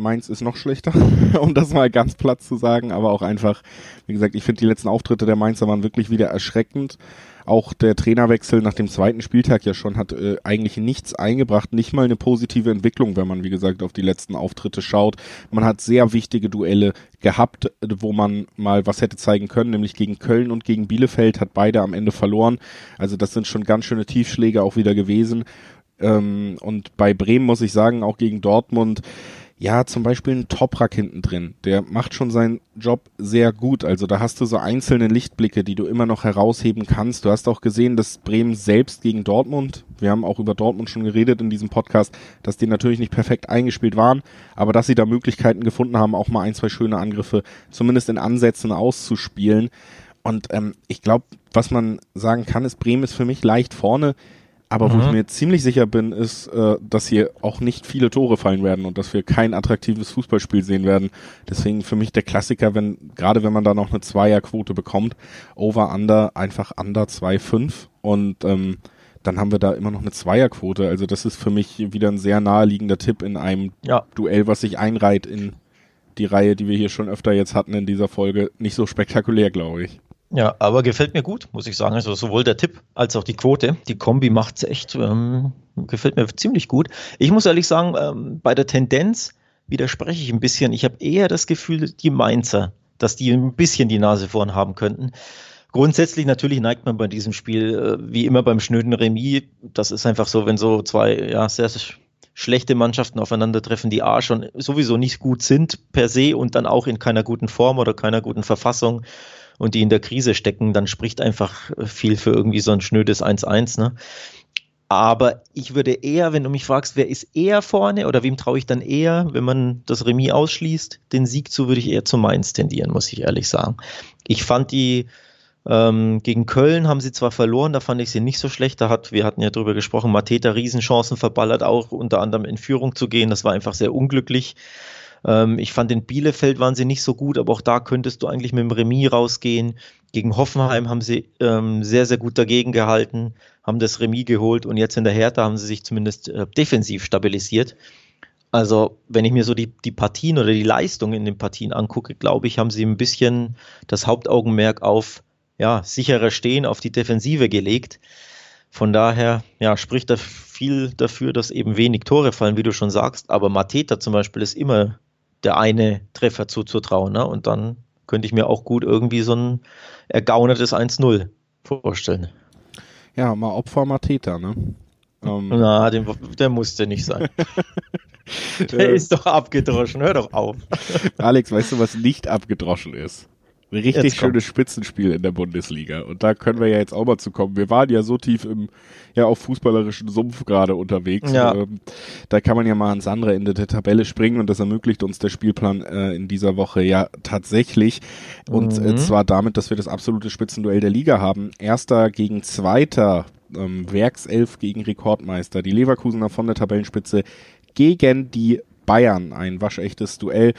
Mainz ist noch schlechter, um das mal ganz platt zu sagen, aber auch einfach, wie gesagt, ich finde die letzten Auftritte der Mainzer waren wirklich wieder erschreckend. Auch der Trainerwechsel nach dem zweiten Spieltag ja schon hat äh, eigentlich nichts eingebracht, nicht mal eine positive Entwicklung, wenn man wie gesagt auf die letzten Auftritte schaut. Man hat sehr wichtige Duelle gehabt, wo man mal was hätte zeigen können, nämlich gegen Köln und gegen Bielefeld hat beide am Ende verloren. Also das sind schon ganz schöne Tiefschläge auch wieder gewesen. Ähm, und bei Bremen muss ich sagen, auch gegen Dortmund, ja, zum Beispiel ein Toprak hinten drin, der macht schon seinen Job sehr gut. Also da hast du so einzelne Lichtblicke, die du immer noch herausheben kannst. Du hast auch gesehen, dass Bremen selbst gegen Dortmund, wir haben auch über Dortmund schon geredet in diesem Podcast, dass die natürlich nicht perfekt eingespielt waren, aber dass sie da Möglichkeiten gefunden haben, auch mal ein, zwei schöne Angriffe zumindest in Ansätzen auszuspielen. Und ähm, ich glaube, was man sagen kann, ist, Bremen ist für mich leicht vorne Aber mhm. wo ich mhm. mir ziemlich sicher bin, ist, äh, dass hier auch nicht viele Tore fallen werden und dass wir kein attraktives Fußballspiel sehen werden. Deswegen für mich der Klassiker, wenn, gerade wenn man da noch eine Zweierquote bekommt, over under, einfach under 2,5 und ähm, dann haben wir da immer noch eine Zweierquote. Also das ist für mich wieder ein sehr naheliegender Tipp in einem ja. Duell, was sich einreiht in die Reihe, die wir hier schon öfter jetzt hatten in dieser Folge. Nicht so spektakulär, glaube ich.
Ja, aber gefällt mir gut, muss ich sagen. Also sowohl der Tipp als auch die Quote. Die Kombi macht es echt, ähm, gefällt mir ziemlich gut. Ich muss ehrlich sagen, ähm, bei der Tendenz widerspreche ich ein bisschen. Ich habe eher das Gefühl, die Mainzer, dass die ein bisschen die Nase vorn haben könnten. Grundsätzlich natürlich neigt man bei diesem Spiel, äh, wie immer beim schnöden Remis, das ist einfach so, wenn so zwei ja, sehr, sehr schlechte Mannschaften aufeinandertreffen, die A schon sowieso nicht gut sind per se und dann auch in keiner guten Form oder keiner guten Verfassung und die in der Krise stecken, dann spricht einfach viel für irgendwie so ein schnödes 1-1. Ne? Aber ich würde eher, wenn du mich fragst, wer ist eher vorne oder wem traue ich dann eher, wenn man das Remis ausschließt, den Sieg zu, würde ich eher zu Mainz tendieren, muss ich ehrlich sagen. Ich fand die ähm, gegen Köln haben sie zwar verloren, da fand ich sie nicht so schlecht. Da hat, wir hatten ja drüber gesprochen, Mateta Riesenchancen verballert, auch unter anderem in Führung zu gehen. Das war einfach sehr unglücklich. Ähm, ich fand in Bielefeld waren sie nicht so gut, aber auch da könntest du eigentlich mit dem Remis rausgehen. Gegen Hoffenheim haben sie ähm, sehr, sehr gut dagegen gehalten, haben das Remis geholt und jetzt in der Hertha haben sie sich zumindest äh, defensiv stabilisiert. Also, wenn ich mir so die, die Partien oder die Leistung in den Partien angucke, glaube ich, haben sie ein bisschen das Hauptaugenmerk auf ja, sicherer Stehen, auf die Defensive gelegt. Von daher ja, spricht da viel dafür, dass eben wenig Tore fallen, wie du schon sagst. Aber Mateta zum Beispiel ist immer der eine Treffer zuzutrauen. Ne? Und dann könnte ich mir auch gut irgendwie so ein ergaunertes 1-0 vorstellen.
Ja, mal Opfer, mal Täter, ne?
Ähm. Na, den, der musste nicht sein. der ist doch abgedroschen, hör doch auf.
Alex, weißt du, was nicht abgedroschen ist? Ein richtig schönes Spitzenspiel in der Bundesliga. Und da können wir ja jetzt auch mal zu kommen. Wir waren ja so tief im, ja, auf fußballerischen Sumpf gerade unterwegs. Ja. Ähm, da kann man ja mal ans andere Ende der Tabelle springen und das ermöglicht uns der Spielplan äh, in dieser Woche ja tatsächlich. Und äh, mhm. äh, zwar damit, dass wir das absolute Spitzenduell der Liga haben. Erster gegen Zweiter, ähm, Werkself gegen Rekordmeister. Die Leverkusener von der Tabellenspitze gegen die Bayern. Ein waschechtes Duell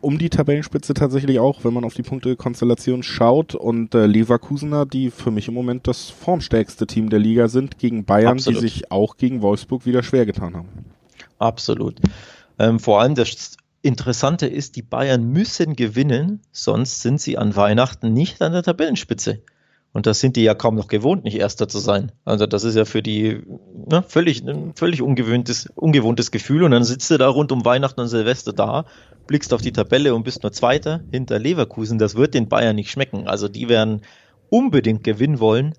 um die Tabellenspitze tatsächlich auch, wenn man auf die Punktekonstellation schaut. Und äh, Leverkusener, die für mich im Moment das formstärkste Team der Liga sind, gegen Bayern, Absolut. die sich auch gegen Wolfsburg wieder schwer getan haben.
Absolut. Ähm, vor allem das Interessante ist, die Bayern müssen gewinnen, sonst sind sie an Weihnachten nicht an der Tabellenspitze. Und das sind die ja kaum noch gewohnt, nicht Erster zu sein. Also das ist ja für die ne, völlig, ein völlig ungewöhntes, ungewohntes Gefühl. Und dann sitzt du da rund um Weihnachten und Silvester da, blickst auf die Tabelle und bist nur Zweiter hinter Leverkusen. Das wird den Bayern nicht schmecken. Also die werden unbedingt gewinnen wollen.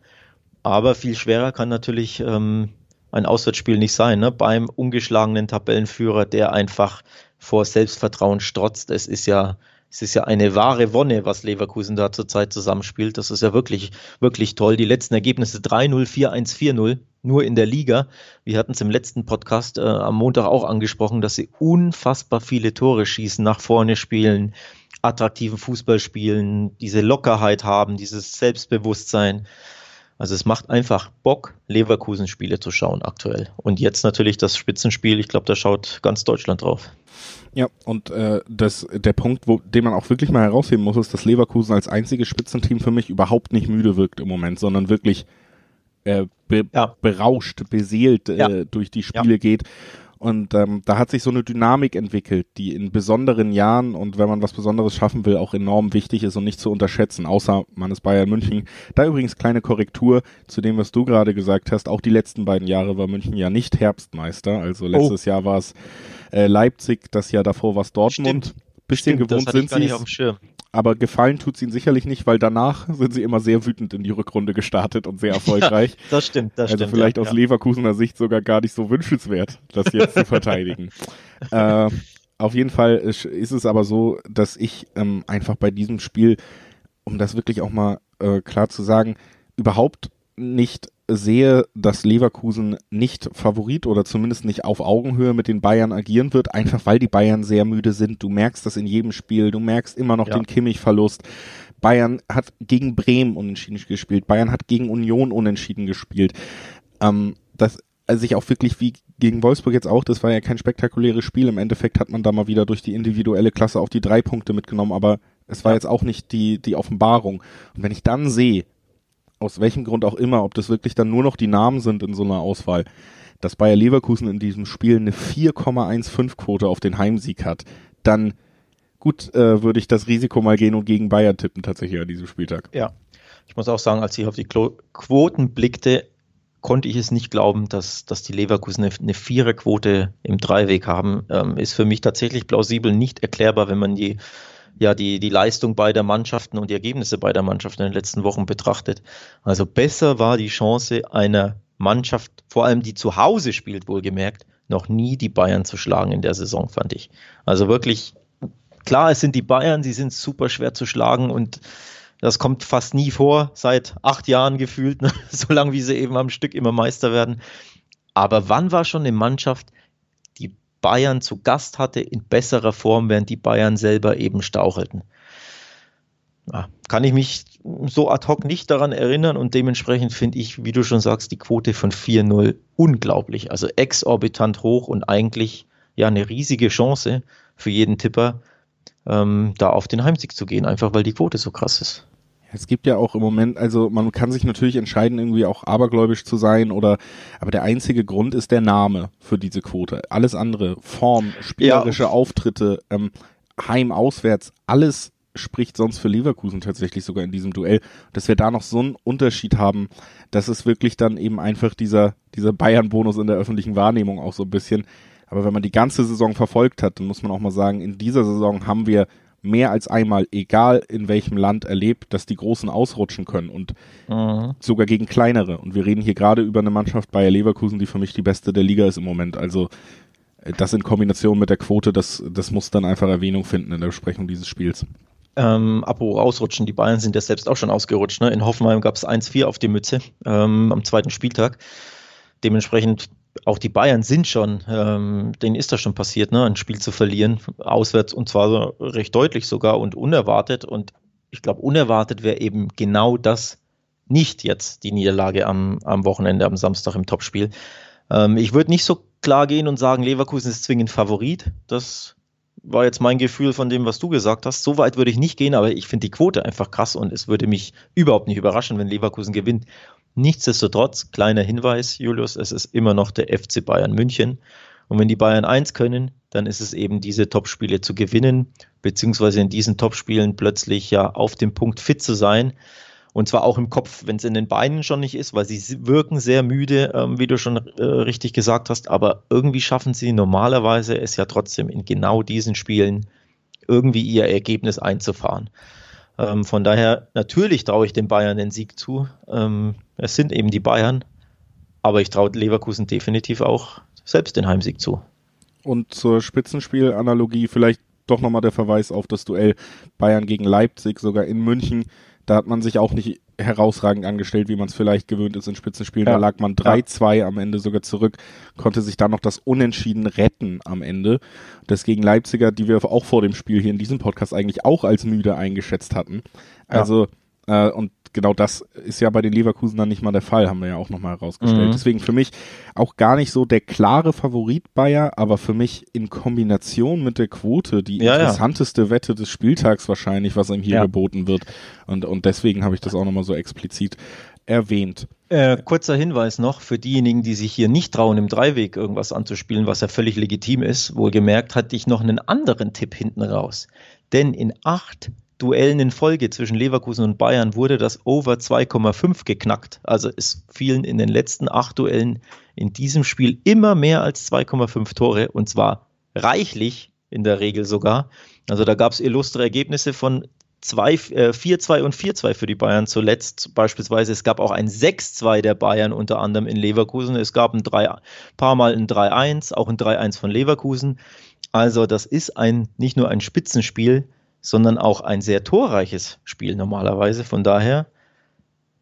Aber viel schwerer kann natürlich ähm, ein Auswärtsspiel nicht sein. Ne? Beim ungeschlagenen Tabellenführer, der einfach vor Selbstvertrauen strotzt. Es ist ja es ist ja eine wahre Wonne, was Leverkusen da zurzeit zusammenspielt. Das ist ja wirklich, wirklich toll. Die letzten Ergebnisse 3-0, 4-1, 4-0, nur in der Liga. Wir hatten es im letzten Podcast äh, am Montag auch angesprochen, dass sie unfassbar viele Tore schießen, nach vorne spielen, attraktiven Fußball spielen, diese Lockerheit haben, dieses Selbstbewusstsein. Also es macht einfach Bock, Leverkusen-Spiele zu schauen aktuell. Und jetzt natürlich das Spitzenspiel. Ich glaube, da schaut ganz Deutschland drauf.
Ja, und äh, das, der Punkt, wo, den man auch wirklich mal herausheben muss, ist, dass Leverkusen als einziges Spitzenteam für mich überhaupt nicht müde wirkt im Moment, sondern wirklich äh, be ja. berauscht, beseelt äh, ja. durch die Spiele ja. geht. Und ähm, da hat sich so eine Dynamik entwickelt, die in besonderen Jahren und wenn man was Besonderes schaffen will, auch enorm wichtig ist und nicht zu unterschätzen, außer man ist Bayern München. Da übrigens kleine Korrektur zu dem, was du gerade gesagt hast. Auch die letzten beiden Jahre war München ja nicht Herbstmeister. Also letztes oh. Jahr war es äh, Leipzig, das Jahr davor war es Dortmund. Stimmt. Bisschen Stimmt, gewohnt sind sie aber gefallen tut es ihnen sicherlich nicht, weil danach sind sie immer sehr wütend in die Rückrunde gestartet und sehr erfolgreich.
Ja, das stimmt, das
also
stimmt.
Also vielleicht ja, aus ja. Leverkusener Sicht sogar gar nicht so wünschenswert, das jetzt zu verteidigen. äh, auf jeden Fall ist, ist, es aber so, dass ich ähm, einfach bei diesem Spiel, um das wirklich auch mal äh, klar zu sagen, überhaupt nicht sehe, dass Leverkusen nicht Favorit oder zumindest nicht auf Augenhöhe mit den Bayern agieren wird, einfach weil die Bayern sehr müde sind. Du merkst das in jedem Spiel, du merkst immer noch ja. den Kimmich-Verlust. Bayern hat gegen Bremen unentschieden gespielt, Bayern hat gegen Union unentschieden gespielt. Ähm, dass also sich auch wirklich wie gegen Wolfsburg jetzt auch, das war ja kein spektakuläres Spiel. Im Endeffekt hat man da mal wieder durch die individuelle Klasse auch die drei Punkte mitgenommen, aber es war ja. jetzt auch nicht die, die Offenbarung. Und wenn ich dann sehe, aus welchem Grund auch immer, ob das wirklich dann nur noch die Namen sind in so einer Auswahl, dass Bayer Leverkusen in diesem Spiel eine 4,15 Quote auf den Heimsieg hat, dann gut äh, würde ich das Risiko mal gehen und gegen Bayern tippen tatsächlich an diesem Spieltag.
Ja, ich muss auch sagen, als ich auf die Quoten blickte, konnte ich es nicht glauben, dass, dass die Leverkusen eine, eine Viererquote im Dreiweg haben. Ähm, ist für mich tatsächlich plausibel nicht erklärbar, wenn man die, ja, die, die Leistung beider Mannschaften und die Ergebnisse beider Mannschaften in den letzten Wochen betrachtet. Also besser war die Chance einer Mannschaft, vor allem die zu Hause spielt, wohlgemerkt, noch nie die Bayern zu schlagen in der Saison, fand ich. Also wirklich, klar, es sind die Bayern, sie sind super schwer zu schlagen und das kommt fast nie vor, seit acht Jahren gefühlt, ne? so lange wie sie eben am Stück immer Meister werden. Aber wann war schon eine Mannschaft, Bayern zu Gast hatte, in besserer Form, während die Bayern selber eben stauchelten? Ja, kann ich mich so ad hoc nicht daran erinnern und dementsprechend finde ich, wie du schon sagst, die Quote von 4-0 unglaublich. Also exorbitant hoch und eigentlich ja eine riesige Chance für jeden Tipper, ähm, da auf den Heimsieg zu gehen, einfach weil die Quote so krass ist.
Es gibt ja auch im Moment, also man kann sich natürlich entscheiden, irgendwie auch abergläubisch zu sein oder, aber der einzige Grund ist der Name für diese Quote. Alles andere, Form, spielerische ja. Auftritte, ähm, Heim, Auswärts, alles spricht sonst für Leverkusen tatsächlich sogar in diesem Duell, dass wir da noch so einen Unterschied haben, dass es wirklich dann eben einfach dieser, dieser Bayern-Bonus in der öffentlichen Wahrnehmung auch so ein bisschen. Aber wenn man die ganze Saison verfolgt hat, dann muss man auch mal sagen, in dieser Saison haben wir mehr als einmal, egal in welchem Land, erlebt, dass die Großen ausrutschen können und mhm. sogar gegen kleinere. Und wir reden hier gerade über eine Mannschaft Bayer Leverkusen, die für mich die beste der Liga ist im Moment. Also äh, das in Kombination mit der Quote, das, das muss dann einfach Erwähnung finden in der Besprechung dieses Spiels.
Ähm, Apo ausrutschen, die Bayern sind ja selbst auch schon ausgerutscht. Ne? In Hoffenheim gab es 1-4 auf die Mütze ähm, am zweiten Spieltag. Dementsprechend auch die Bayern sind schon, ähm, denen ist das schon passiert, ne, ein Spiel zu verlieren, auswärts und zwar recht deutlich sogar und unerwartet. Und ich glaube, unerwartet wäre eben genau das nicht jetzt die Niederlage am, am Wochenende, am Samstag im Topspiel. Ähm, ich würde nicht so klar gehen und sagen, Leverkusen ist zwingend Favorit. Das war jetzt mein Gefühl von dem, was du gesagt hast. So weit würde ich nicht gehen, aber ich finde die Quote einfach krass und es würde mich überhaupt nicht überraschen, wenn Leverkusen gewinnt. Nichtsdestotrotz, kleiner Hinweis, Julius, es ist immer noch der FC Bayern München. Und wenn die Bayern eins können, dann ist es eben diese Topspiele zu gewinnen, beziehungsweise in diesen Topspielen plötzlich ja auf dem Punkt fit zu sein. Und zwar auch im Kopf, wenn es in den Beinen schon nicht ist, weil sie wirken sehr müde, ähm, wie du schon äh, richtig gesagt hast. Aber irgendwie schaffen sie normalerweise es ja trotzdem in genau diesen Spielen irgendwie ihr Ergebnis einzufahren. Ähm, von daher, natürlich traue ich den Bayern den Sieg zu. Ähm, es sind eben die Bayern, aber ich traue Leverkusen definitiv auch selbst den Heimsieg zu.
Und zur Spitzenspielanalogie vielleicht doch nochmal der Verweis auf das Duell Bayern gegen Leipzig, sogar in München. Da hat man sich auch nicht herausragend angestellt, wie man es vielleicht gewöhnt ist in Spitzenspielen. Ja. Da lag man 3-2 ja. am Ende sogar zurück, konnte sich dann noch das Unentschieden retten am Ende. Deswegen Leipziger, die wir auch vor dem Spiel hier in diesem Podcast eigentlich auch als müde eingeschätzt hatten. Also, ja. äh, und genau das ist ja bei den Leverkusen dann nicht mal der Fall, haben wir ja auch nochmal herausgestellt. Mhm. Deswegen für mich auch gar nicht so der klare Favorit Bayer, aber für mich in Kombination mit der Quote die ja, interessanteste ja. Wette des Spieltags wahrscheinlich, was ihm hier ja. geboten wird. Und, und deswegen habe ich das auch nochmal so explizit erwähnt.
Äh, kurzer Hinweis noch für diejenigen, die sich hier nicht trauen, im Dreiweg irgendwas anzuspielen, was ja völlig legitim ist. Wohlgemerkt hatte ich noch einen anderen Tipp hinten raus. Denn in acht Duellen in Folge zwischen Leverkusen und Bayern wurde das Over 2,5 geknackt. Also es fielen in den letzten acht Duellen in diesem Spiel immer mehr als 2,5 Tore und zwar reichlich in der Regel sogar. Also da gab es illustre Ergebnisse von 4-2 äh, und 4-2 für die Bayern zuletzt. Beispielsweise es gab auch ein 6-2 der Bayern unter anderem in Leverkusen. Es gab ein 3, paar Mal ein 3-1, auch ein 3-1 von Leverkusen. Also das ist ein nicht nur ein Spitzenspiel, sondern auch ein sehr torreiches Spiel normalerweise. Von daher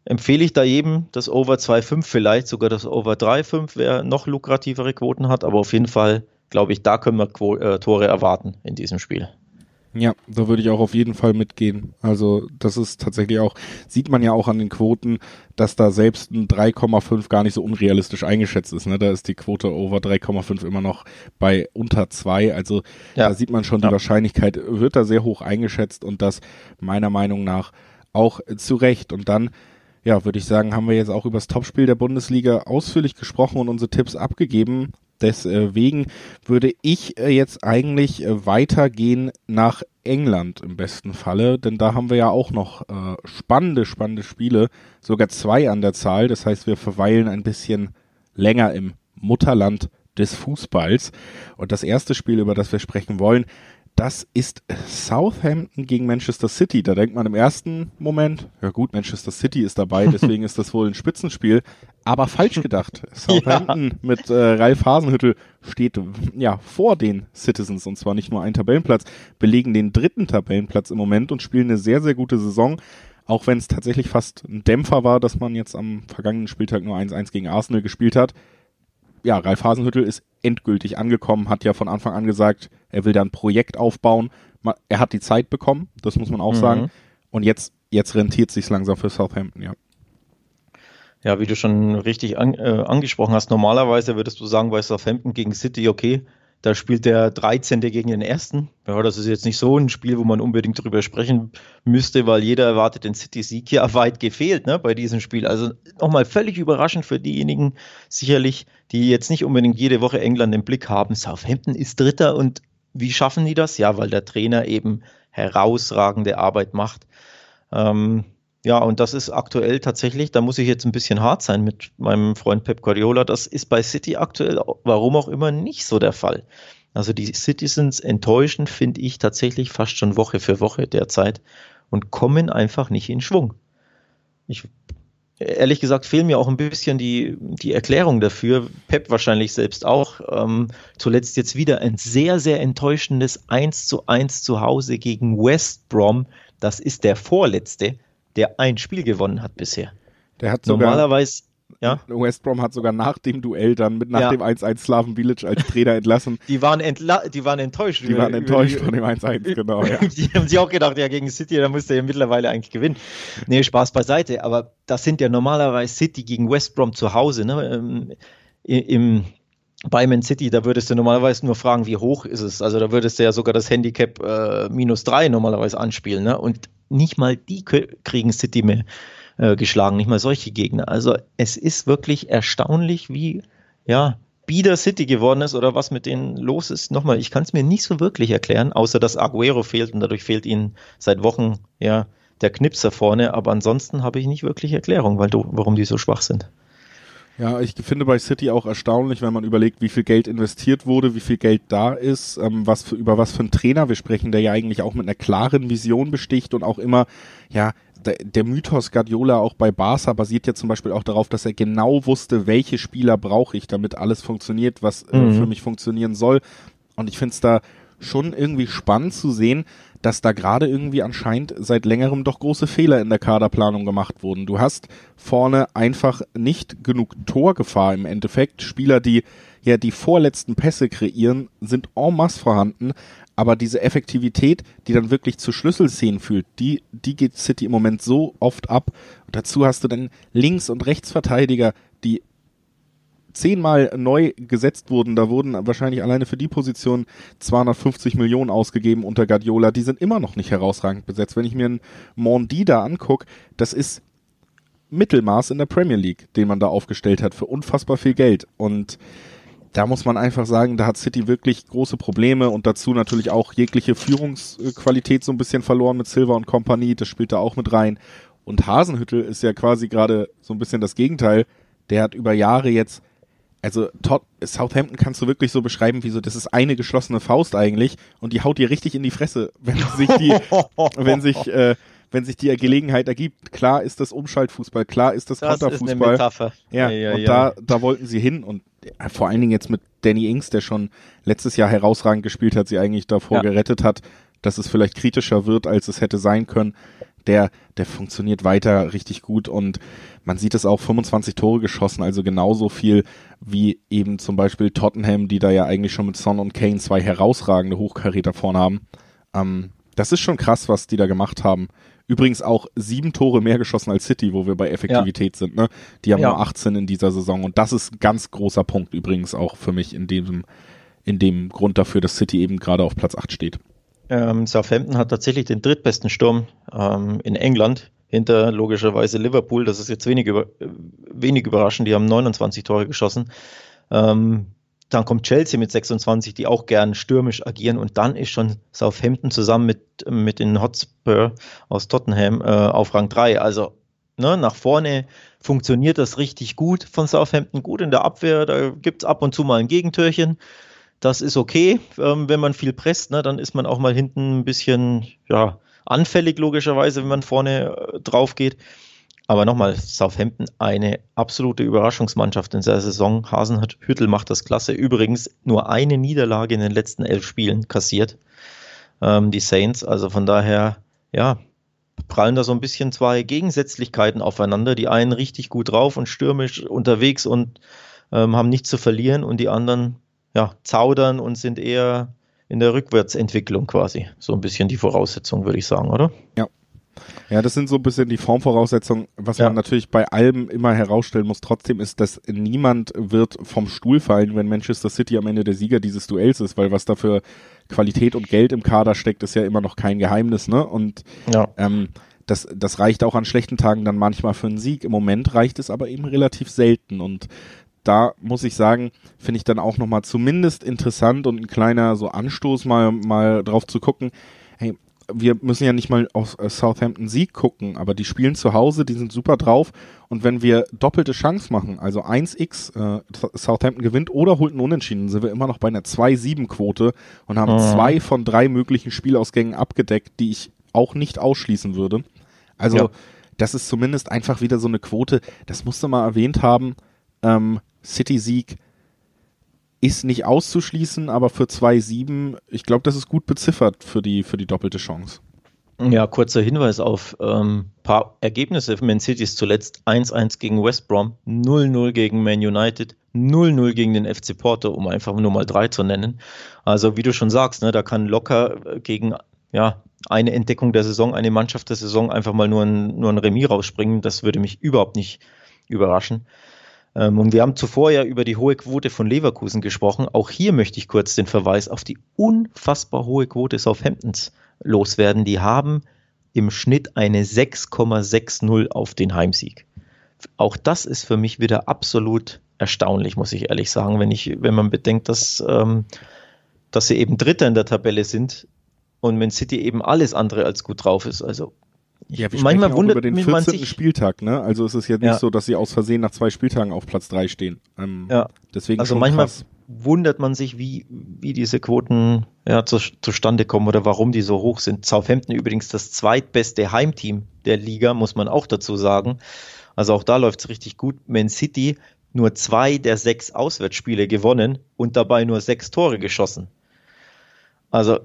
empfehle ich da jedem das Over 2,5, vielleicht sogar das Over 3,5, wer noch lukrativere Quoten hat. Aber auf jeden Fall, glaube ich, da können wir äh, Tore erwarten in diesem Spiel.
Ja, da würde ich auch auf jeden Fall mitgehen. Also das ist tatsächlich auch, sieht man ja auch an den Quoten, dass da selbst ein 3,5 gar nicht so unrealistisch eingeschätzt ist. Ne? Da ist die Quote over 3,5 immer noch bei unter 2. Also ja. da sieht man schon, die ja. Wahrscheinlichkeit wird da sehr hoch eingeschätzt und das meiner Meinung nach auch zu Recht. Und dann ja, würde ich sagen, haben wir jetzt auch über das Topspiel der Bundesliga ausführlich gesprochen und unsere Tipps abgegeben. Deswegen würde ich äh, jetzt eigentlich äh, weitergehen nach England im besten Falle, denn da haben wir ja auch noch äh, spannende, spannende Spiele, sogar zwei an der Zahl. Das heißt, wir verweilen ein bisschen länger im Mutterland des Fußballs. Und das erste Spiel, über das wir sprechen wollen, das ist Southampton gegen Manchester City. Da denkt man im ersten Moment, ja gut, Manchester City ist dabei, deswegen ist das wohl ein Spitzenspiel. Aber falsch gedacht. Southampton ja. mit äh, Ralf Hasenhüttel steht ja vor den Citizens und zwar nicht nur ein Tabellenplatz, belegen den dritten Tabellenplatz im Moment und spielen eine sehr, sehr gute Saison. Auch wenn es tatsächlich fast ein Dämpfer war, dass man jetzt am vergangenen Spieltag nur 1-1 gegen Arsenal gespielt hat ja, Ralf Hasenhüttel ist endgültig angekommen, hat ja von Anfang an gesagt, er will da ein Projekt aufbauen. Er hat die Zeit bekommen, das muss man auch mhm. sagen. Und jetzt, jetzt rentiert sich langsam für Southampton, ja.
Ja, wie du schon richtig an, äh, angesprochen hast, normalerweise würdest du sagen, bei Southampton gegen City, okay, da spielt der 13. gegen den ersten. Ja, das ist jetzt nicht so ein Spiel, wo man unbedingt drüber sprechen müsste, weil jeder erwartet den City-Sieg ja weit gefehlt ne, bei diesem Spiel. Also nochmal völlig überraschend für diejenigen sicherlich, die jetzt nicht unbedingt jede Woche England im Blick haben. Southampton ist Dritter und wie schaffen die das? Ja, weil der Trainer eben herausragende Arbeit macht. Ähm, ja, und das ist aktuell tatsächlich, da muss ich jetzt ein bisschen hart sein mit meinem Freund Pep Guardiola, das ist bei City aktuell, warum auch immer, nicht so der Fall. Also die Citizens enttäuschen, finde ich tatsächlich fast schon Woche für Woche derzeit und kommen einfach nicht in Schwung. Ich, ehrlich gesagt, fehlen mir auch ein bisschen die, die Erklärung dafür. Pep wahrscheinlich selbst auch. Ähm, zuletzt jetzt wieder ein sehr, sehr enttäuschendes 1 zu 1 zu Hause gegen West Brom. Das ist der vorletzte der ein Spiel gewonnen hat bisher.
Der hat sogar, Normalerweise, ja. West Brom hat sogar nach dem Duell dann mit nach ja. dem 1-1 Slaven Village als Trainer entlassen.
Die waren, entla die waren enttäuscht.
Die über, waren enttäuscht von dem 1-1, genau. Ja.
die haben sich auch gedacht, ja, gegen City, da müsste er ja mittlerweile eigentlich gewinnen. Nee, Spaß beiseite. Aber das sind ja normalerweise City gegen West Brom zu Hause, ne? Ähm, Im, bei Man City, da würdest du normalerweise nur fragen, wie hoch ist es. Also da würdest du ja sogar das Handicap äh, minus drei normalerweise anspielen. Ne? Und nicht mal die kriegen City mehr äh, geschlagen, nicht mal solche Gegner. Also es ist wirklich erstaunlich, wie ja, bieder City geworden ist oder was mit denen los ist. Nochmal, ich kann es mir nicht so wirklich erklären, außer dass Aguero fehlt und dadurch fehlt ihnen seit Wochen ja der Knipser vorne. Aber ansonsten habe ich nicht wirklich Erklärung, weil du, warum die so schwach sind.
Ja, ich finde bei City auch erstaunlich, wenn man überlegt, wie viel Geld investiert wurde, wie viel Geld da ist, ähm, was für, über was für einen Trainer wir sprechen, der ja eigentlich auch mit einer klaren Vision besticht und auch immer, ja, der, der Mythos Guardiola auch bei Barca basiert ja zum Beispiel auch darauf, dass er genau wusste, welche Spieler brauche ich, damit alles funktioniert, was äh, mhm. für mich funktionieren soll. Und ich finde es da schon irgendwie spannend zu sehen, dass da gerade irgendwie anscheinend seit längerem doch große Fehler in der Kaderplanung gemacht wurden. Du hast vorne einfach nicht genug Torgefahr im Endeffekt. Spieler, die ja die vorletzten Pässe kreieren, sind en masse vorhanden, aber diese Effektivität, die dann wirklich zu Schlüsselszenen führt, die, die geht City im Moment so oft ab. Und dazu hast du dann Links- und Rechtsverteidiger, zehnmal neu gesetzt wurden. Da wurden wahrscheinlich alleine für die Position 250 Millionen ausgegeben unter Guardiola. Die sind immer noch nicht herausragend besetzt. Wenn ich mir einen Mondi da angucke, das ist Mittelmaß in der Premier League, den man da aufgestellt hat für unfassbar viel Geld. Und da muss man einfach sagen, da hat City wirklich große Probleme und dazu natürlich auch jegliche Führungsqualität so ein bisschen verloren mit Silver und Company. Das spielt da auch mit rein. Und Hasenhüttel ist ja quasi gerade so ein bisschen das Gegenteil. Der hat über Jahre jetzt also Tot Southampton kannst du wirklich so beschreiben, wie so, das ist eine geschlossene Faust eigentlich und die haut dir richtig in die Fresse, wenn sich die, wenn sich, äh, wenn sich die Gelegenheit ergibt. Klar ist das Umschaltfußball, klar ist das, das Konterfußball. Ist eine Metapher. Ja, ja, ja und ja. da, da wollten sie hin und äh, vor allen Dingen jetzt mit Danny Ings, der schon letztes Jahr herausragend gespielt hat, sie eigentlich davor ja. gerettet hat, dass es vielleicht kritischer wird, als es hätte sein können der, der funktioniert weiter richtig gut und man sieht es auch 25 Tore geschossen, also genauso viel wie eben zum Beispiel Tottenham, die da ja eigentlich schon mit Son und Kane zwei herausragende Hochkaräter vorne haben. Ähm, das ist schon krass, was die da gemacht haben. Übrigens auch sieben Tore mehr geschossen als City, wo wir bei Effektivität ja. sind. Ne? Die haben ja. nur 18 in dieser Saison und das ist ein ganz großer Punkt übrigens auch für mich in dem, in dem Grund dafür, dass City eben gerade auf Platz 8 steht.
Ähm, Southampton hat tatsächlich den drittbesten Sturm ähm, in England, hinter logischerweise Liverpool. Das ist jetzt wenig, über, wenig überraschend, die haben 29 Tore geschossen. Ähm, dann kommt Chelsea mit 26, die auch gern stürmisch agieren. Und dann ist schon Southampton zusammen mit, mit den Hotspur aus Tottenham äh, auf Rang 3. Also ne, nach vorne funktioniert das richtig gut von Southampton. Gut in der Abwehr, da gibt es ab und zu mal ein Gegentürchen. Das ist okay, ähm, wenn man viel presst, ne, dann ist man auch mal hinten ein bisschen ja, anfällig, logischerweise, wenn man vorne äh, drauf geht. Aber nochmal, Southampton eine absolute Überraschungsmannschaft in der Saison. Hasenhüttel macht das klasse. Übrigens nur eine Niederlage in den letzten elf Spielen kassiert. Ähm, die Saints. Also von daher, ja, prallen da so ein bisschen zwei Gegensätzlichkeiten aufeinander. Die einen richtig gut drauf und stürmisch unterwegs und ähm, haben nichts zu verlieren und die anderen ja, zaudern und sind eher in der Rückwärtsentwicklung quasi. So ein bisschen die Voraussetzung, würde ich sagen, oder?
Ja. Ja, das sind so ein bisschen die Formvoraussetzungen. Was ja. man natürlich bei allem immer herausstellen muss, trotzdem ist, dass niemand wird vom Stuhl fallen, wenn Manchester City am Ende der Sieger dieses Duells ist, weil was da für Qualität und Geld im Kader steckt, ist ja immer noch kein Geheimnis, ne? Und ja. ähm, das, das reicht auch an schlechten Tagen dann manchmal für einen Sieg. Im Moment reicht es aber eben relativ selten und da muss ich sagen, finde ich dann auch nochmal zumindest interessant und ein kleiner so Anstoß mal, mal drauf zu gucken. Hey, wir müssen ja nicht mal auf äh, Southampton Sieg gucken, aber die spielen zu Hause, die sind super drauf. Und wenn wir doppelte Chance machen, also 1x, äh, Southampton gewinnt oder holt einen Unentschieden, sind wir immer noch bei einer 2-7-Quote und haben mhm. zwei von drei möglichen Spielausgängen abgedeckt, die ich auch nicht ausschließen würde. Also, ja. das ist zumindest einfach wieder so eine Quote, das musste mal erwähnt haben. Ähm, City-Sieg ist nicht auszuschließen, aber für 2-7, ich glaube, das ist gut beziffert für die, für die doppelte Chance.
Ja, kurzer Hinweis auf ähm, paar Ergebnisse. Man City ist zuletzt 1-1 gegen West Brom, 0-0 gegen Man United, 0-0 gegen den FC Porto, um einfach nur mal drei zu nennen. Also wie du schon sagst, ne, da kann locker gegen ja, eine Entdeckung der Saison, eine Mannschaft der Saison einfach mal nur ein, nur ein Remis rausspringen. Das würde mich überhaupt nicht überraschen. Ähm, und wir haben zuvor ja über die hohe Quote von Leverkusen gesprochen. Auch hier möchte ich kurz den Verweis auf die unfassbar hohe Quote Southamptons loswerden. Die haben im Schnitt eine 6,60 auf den Heimsieg. Auch das ist für mich wieder absolut erstaunlich, muss ich ehrlich sagen, wenn, ich, wenn man bedenkt, dass, ähm, dass sie eben Dritter in der Tabelle sind und Man City eben alles andere als gut drauf ist. Also
ja, wir manchmal wundert über den 14. Spieltag, ne? Also es ist jetzt ja. nicht so, dass sie aus Versehen nach zwei Spieltagen auf Platz drei stehen. Ähm,
ja. Deswegen also manchmal krass. wundert man sich, wie, wie diese Quoten ja, zu, zustande kommen oder warum die so hoch sind. Southampton übrigens das zweitbeste Heimteam der Liga, muss man auch dazu sagen. Also auch da läuft es richtig gut. Man City nur zwei der sechs Auswärtsspiele gewonnen und dabei nur sechs Tore geschossen. Also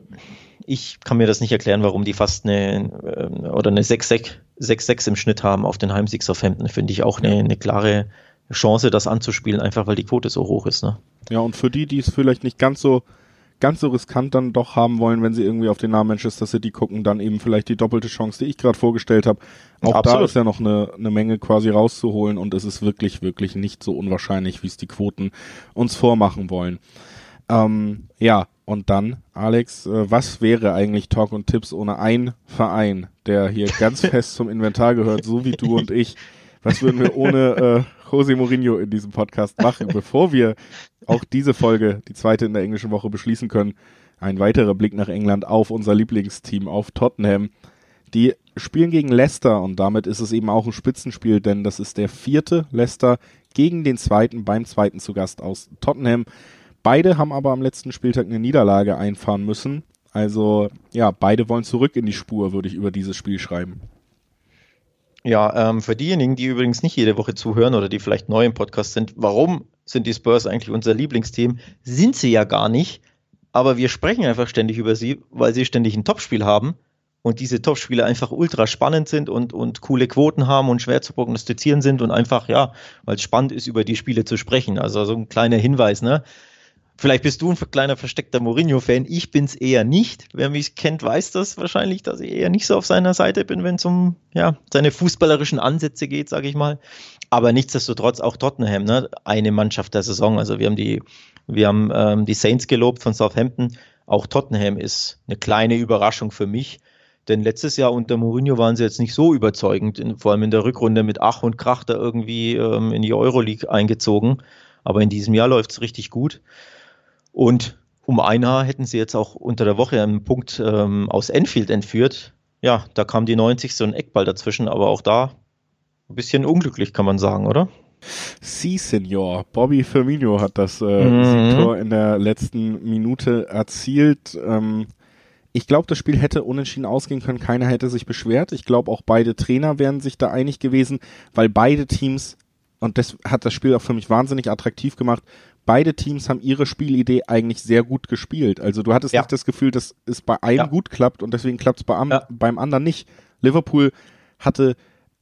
ich kann mir das nicht erklären, warum die fast eine äh, oder eine 6-6 im Schnitt haben auf den Heimsieg Southampton. Finde ich auch eine, eine klare Chance, das anzuspielen, einfach weil die Quote so hoch ist. Ne?
Ja, und für die, die es vielleicht nicht ganz so ganz so riskant dann doch haben wollen, wenn sie irgendwie auf den Namen Manchester City gucken, dann eben vielleicht die doppelte Chance, die ich gerade vorgestellt habe. Auch Absolut. da ist ja noch eine, eine Menge quasi rauszuholen und es ist wirklich, wirklich nicht so unwahrscheinlich, wie es die Quoten uns vormachen wollen. Ähm, ja, und dann, Alex, äh, was wäre eigentlich Talk und Tipps ohne ein Verein, der hier ganz fest zum Inventar gehört, so wie du und ich? Was würden wir ohne äh, Jose Mourinho in diesem Podcast machen, bevor wir auch diese Folge, die zweite in der englischen Woche, beschließen können? Ein weiterer Blick nach England auf unser Lieblingsteam, auf Tottenham. Die spielen gegen Leicester und damit ist es eben auch ein Spitzenspiel, denn das ist der vierte Leicester gegen den zweiten beim zweiten zu Gast aus Tottenham. Beide haben aber am letzten Spieltag eine Niederlage einfahren müssen. Also ja, beide wollen zurück in die Spur, würde ich über dieses Spiel schreiben.
Ja, ähm, für diejenigen, die übrigens nicht jede Woche zuhören oder die vielleicht neu im Podcast sind, warum sind die Spurs eigentlich unser Lieblingsteam? Sind sie ja gar nicht, aber wir sprechen einfach ständig über sie, weil sie ständig ein Topspiel haben und diese Topspiele einfach ultra spannend sind und, und coole Quoten haben und schwer zu prognostizieren sind und einfach, ja, weil es spannend ist, über die Spiele zu sprechen. Also so ein kleiner Hinweis, ne? Vielleicht bist du ein kleiner versteckter Mourinho-Fan. Ich bin es eher nicht. Wer mich kennt, weiß das wahrscheinlich, dass ich eher nicht so auf seiner Seite bin, wenn es um ja, seine fußballerischen Ansätze geht, sage ich mal. Aber nichtsdestotrotz auch Tottenham, ne? eine Mannschaft der Saison. Also wir haben die, wir haben ähm, die Saints gelobt von Southampton. Auch Tottenham ist eine kleine Überraschung für mich. Denn letztes Jahr unter Mourinho waren sie jetzt nicht so überzeugend, in, vor allem in der Rückrunde mit Ach und Krach da irgendwie ähm, in die Euroleague eingezogen. Aber in diesem Jahr läuft es richtig gut. Und um ein Haar hätten sie jetzt auch unter der Woche einen Punkt ähm, aus Enfield entführt. Ja, da kam die 90. so ein Eckball dazwischen, aber auch da ein bisschen unglücklich, kann man sagen, oder?
Si, Senor. Bobby Firmino hat das äh, mhm. Siegtor in der letzten Minute erzielt. Ähm, ich glaube, das Spiel hätte unentschieden ausgehen können. Keiner hätte sich beschwert. Ich glaube, auch beide Trainer wären sich da einig gewesen, weil beide Teams, und das hat das Spiel auch für mich wahnsinnig attraktiv gemacht, beide Teams haben ihre Spielidee eigentlich sehr gut gespielt. Also du hattest ja. nicht das Gefühl, dass es bei einem ja. gut klappt und deswegen klappt es bei ja. beim anderen nicht. Liverpool hatte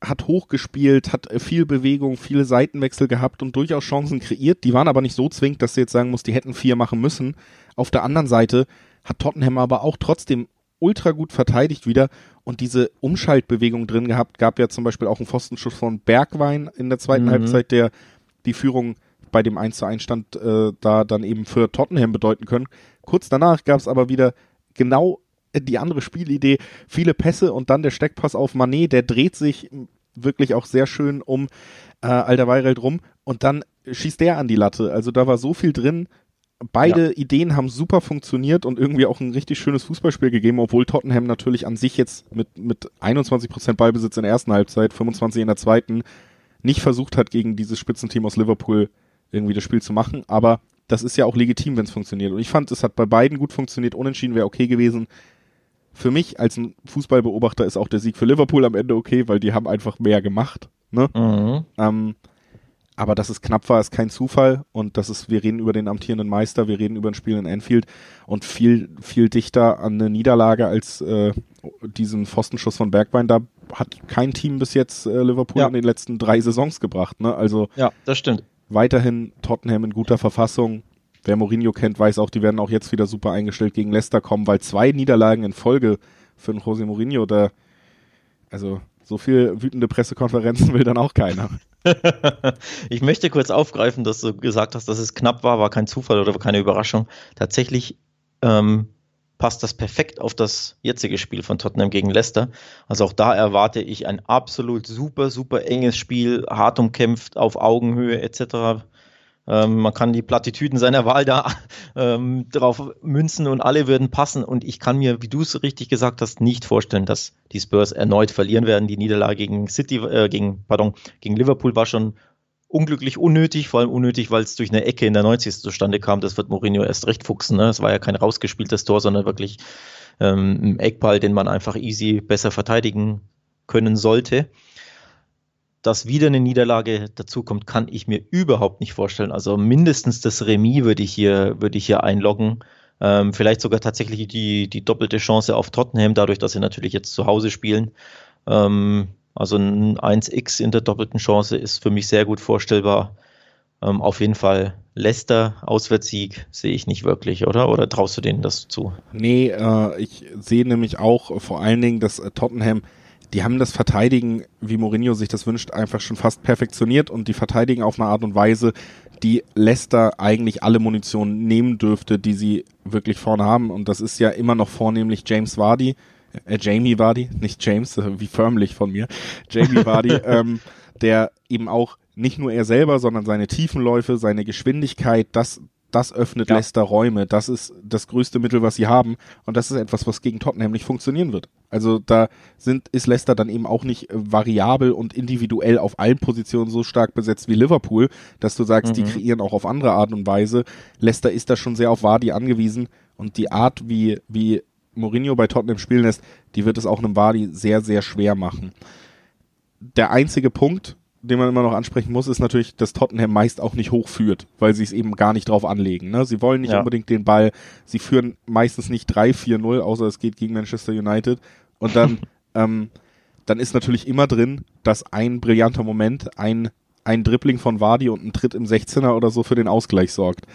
hat hochgespielt, hat viel Bewegung, viele Seitenwechsel gehabt und durchaus Chancen kreiert. Die waren aber nicht so zwingend, dass du jetzt sagen musst, die hätten vier machen müssen. Auf der anderen Seite hat Tottenham aber auch trotzdem ultra gut verteidigt wieder und diese Umschaltbewegung drin gehabt. Gab ja zum Beispiel auch einen Pfostenschuss von Bergwein in der zweiten mhm. Halbzeit, der die Führung bei dem 1 zu 1 Stand äh, da dann eben für Tottenham bedeuten können. Kurz danach gab es aber wieder genau die andere Spielidee, viele Pässe und dann der Steckpass auf Manet, der dreht sich wirklich auch sehr schön um äh, Alderweireld rum und dann schießt der an die Latte. Also da war so viel drin, beide ja. Ideen haben super funktioniert und irgendwie auch ein richtig schönes Fußballspiel gegeben, obwohl Tottenham natürlich an sich jetzt mit, mit 21% Ballbesitz in der ersten Halbzeit, 25 in der zweiten, nicht versucht hat, gegen dieses Spitzenteam aus Liverpool irgendwie das Spiel zu machen. Aber das ist ja auch legitim, wenn es funktioniert. Und ich fand, es hat bei beiden gut funktioniert. Unentschieden wäre okay gewesen. Für mich als ein Fußballbeobachter ist auch der Sieg für Liverpool am Ende okay, weil die haben einfach mehr gemacht. Ne? Mhm. Ähm, aber dass es knapp war, ist kein Zufall und das ist, wir reden über den amtierenden Meister, wir reden über ein Spiel in Anfield und viel, viel dichter an eine Niederlage als äh, diesen Pfostenschuss von Bergwein. Da hat kein Team bis jetzt äh, Liverpool ja. in den letzten drei Saisons gebracht. Ne? Also
ja, das stimmt.
Weiterhin Tottenham in guter Verfassung. Wer Mourinho kennt, weiß auch, die werden auch jetzt wieder super eingestellt gegen Leicester kommen, weil zwei Niederlagen in Folge für einen José Mourinho, da also so viel wütende Pressekonferenzen will dann auch keiner.
ich möchte kurz aufgreifen, dass du gesagt hast, dass es knapp war, war kein Zufall oder keine Überraschung. Tatsächlich ähm, passt das perfekt auf das jetzige Spiel von Tottenham gegen Leicester. Also auch da erwarte ich ein absolut super, super enges Spiel, hart umkämpft, auf Augenhöhe etc. Ähm, man kann die Plattitüden seiner Wahl da ähm, drauf münzen und alle würden passen. Und ich kann mir, wie du es richtig gesagt hast, nicht vorstellen, dass die Spurs erneut verlieren werden. Die Niederlage gegen City, äh, gegen, pardon, gegen Liverpool war schon unglücklich unnötig, vor allem unnötig, weil es durch eine Ecke in der 90. zustande kam. Das wird Mourinho erst recht fuchsen. Ne? Es war ja kein rausgespieltes Tor, sondern wirklich ähm, ein Eckball, den man einfach easy besser verteidigen können sollte dass wieder eine Niederlage dazukommt, kann ich mir überhaupt nicht vorstellen. Also mindestens das Remis würde ich hier, würde ich hier einloggen. Ähm, vielleicht sogar tatsächlich die, die doppelte Chance auf Tottenham, dadurch, dass sie natürlich jetzt zu Hause spielen. Ähm, also ein 1x in der doppelten Chance ist für mich sehr gut vorstellbar. Ähm, auf jeden Fall Leicester Auswärtssieg sehe ich nicht wirklich, oder? Oder traust du denen das zu?
Nee, äh, ich sehe nämlich auch vor allen Dingen, dass äh, Tottenham die haben das Verteidigen, wie Mourinho sich das wünscht, einfach schon fast perfektioniert und die verteidigen auf eine Art und Weise, die Leicester eigentlich alle Munition nehmen dürfte, die sie wirklich vorne haben. Und das ist ja immer noch vornehmlich James Vardy, äh, Jamie Vardy, nicht James, äh, wie förmlich von mir, Jamie Vardy, ähm, der eben auch nicht nur er selber, sondern seine Tiefenläufe, seine Geschwindigkeit, das das öffnet ja. Leicester Räume. Das ist das größte Mittel, was sie haben. Und das ist etwas, was gegen Tottenham nicht funktionieren wird. Also da sind, ist Leicester dann eben auch nicht variabel und individuell auf allen Positionen so stark besetzt wie Liverpool, dass du sagst, mhm. die kreieren auch auf andere Art und Weise. Leicester ist da schon sehr auf Vardy angewiesen. Und die Art, wie, wie Mourinho bei Tottenham spielen lässt, die wird es auch einem Vardy sehr, sehr schwer machen. Der einzige Punkt, den man immer noch ansprechen muss, ist natürlich, dass Tottenham meist auch nicht hochführt, weil sie es eben gar nicht drauf anlegen. Ne? Sie wollen nicht ja. unbedingt den Ball, sie führen meistens nicht 3-4-0, außer es geht gegen Manchester United. Und dann, ähm, dann ist natürlich immer drin, dass ein brillanter Moment, ein, ein Dribbling von Wadi und ein Tritt im 16er oder so für den Ausgleich sorgt.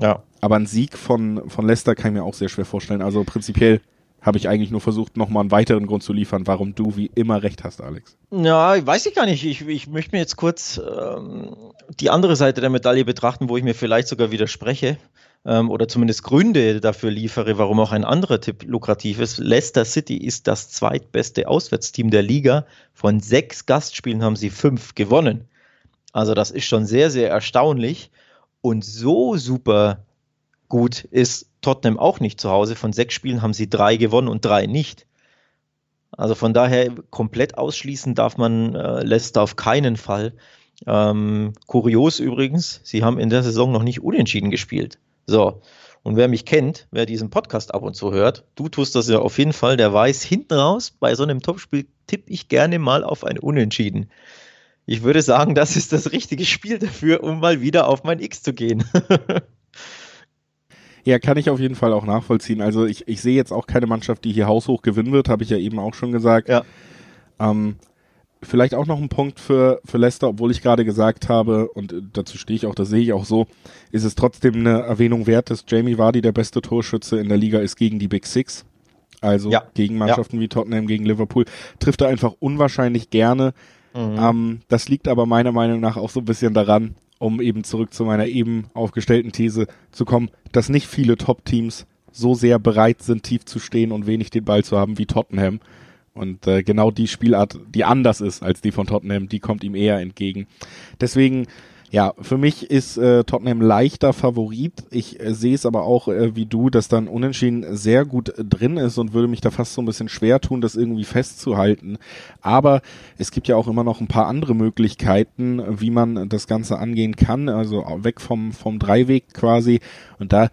Ja. Aber ein Sieg von, von Leicester kann ich mir auch sehr schwer vorstellen. Also prinzipiell habe ich eigentlich nur versucht, nochmal einen weiteren Grund zu liefern, warum du wie immer recht hast, Alex.
Ja, weiß ich gar nicht. Ich, ich möchte mir jetzt kurz ähm, die andere Seite der Medaille betrachten, wo ich mir vielleicht sogar widerspreche ähm, oder zumindest Gründe dafür liefere, warum auch ein anderer Tipp lukrativ ist. Leicester City ist das zweitbeste Auswärtsteam der Liga. Von sechs Gastspielen haben sie fünf gewonnen. Also das ist schon sehr, sehr erstaunlich. Und so super gut ist Tottenham auch nicht zu Hause. Von sechs Spielen haben sie drei gewonnen und drei nicht. Also von daher komplett ausschließen darf man äh, Leicester auf keinen Fall. Ähm, kurios übrigens, sie haben in der Saison noch nicht unentschieden gespielt. So. Und wer mich kennt, wer diesen Podcast ab und zu hört, du tust das ja auf jeden Fall, der weiß, hinten raus, bei so einem Topspiel tippe ich gerne mal auf ein Unentschieden. Ich würde sagen, das ist das richtige Spiel dafür, um mal wieder auf mein X zu gehen.
ja, kann ich auf jeden Fall auch nachvollziehen. Also ich, ich sehe jetzt auch keine Mannschaft, die hier haushoch gewinnen wird, habe ich ja eben auch schon gesagt. Ja. Ähm, vielleicht auch noch ein Punkt für, für Leicester, obwohl ich gerade gesagt habe, und dazu stehe ich auch, das sehe ich auch so, ist es trotzdem eine Erwähnung wert, dass Jamie Vardy der beste Torschütze in der Liga ist gegen die Big Six. Also ja. gegen Mannschaften ja. wie Tottenham, gegen Liverpool. Trifft er einfach unwahrscheinlich gerne. Mhm. Ähm, das liegt aber meiner Meinung nach auch so ein bisschen daran, um eben zurück zu meiner eben aufgestellten These zu kommen, dass nicht viele Top-Teams so sehr bereit sind, tief zu stehen und wenig den Ball zu haben wie Tottenham. Und äh, genau die Spielart, die anders ist als die von Tottenham, die kommt ihm eher entgegen. Deswegen ja, für mich ist äh, Tottenham leichter Favorit. Ich äh, sehe es aber auch äh, wie du, dass dann Unentschieden sehr gut äh, drin ist und würde mich da fast so ein bisschen schwer tun, das irgendwie festzuhalten. Aber es gibt ja auch immer noch ein paar andere Möglichkeiten, wie man das Ganze angehen kann. Also weg vom, vom Dreiweg quasi. Und da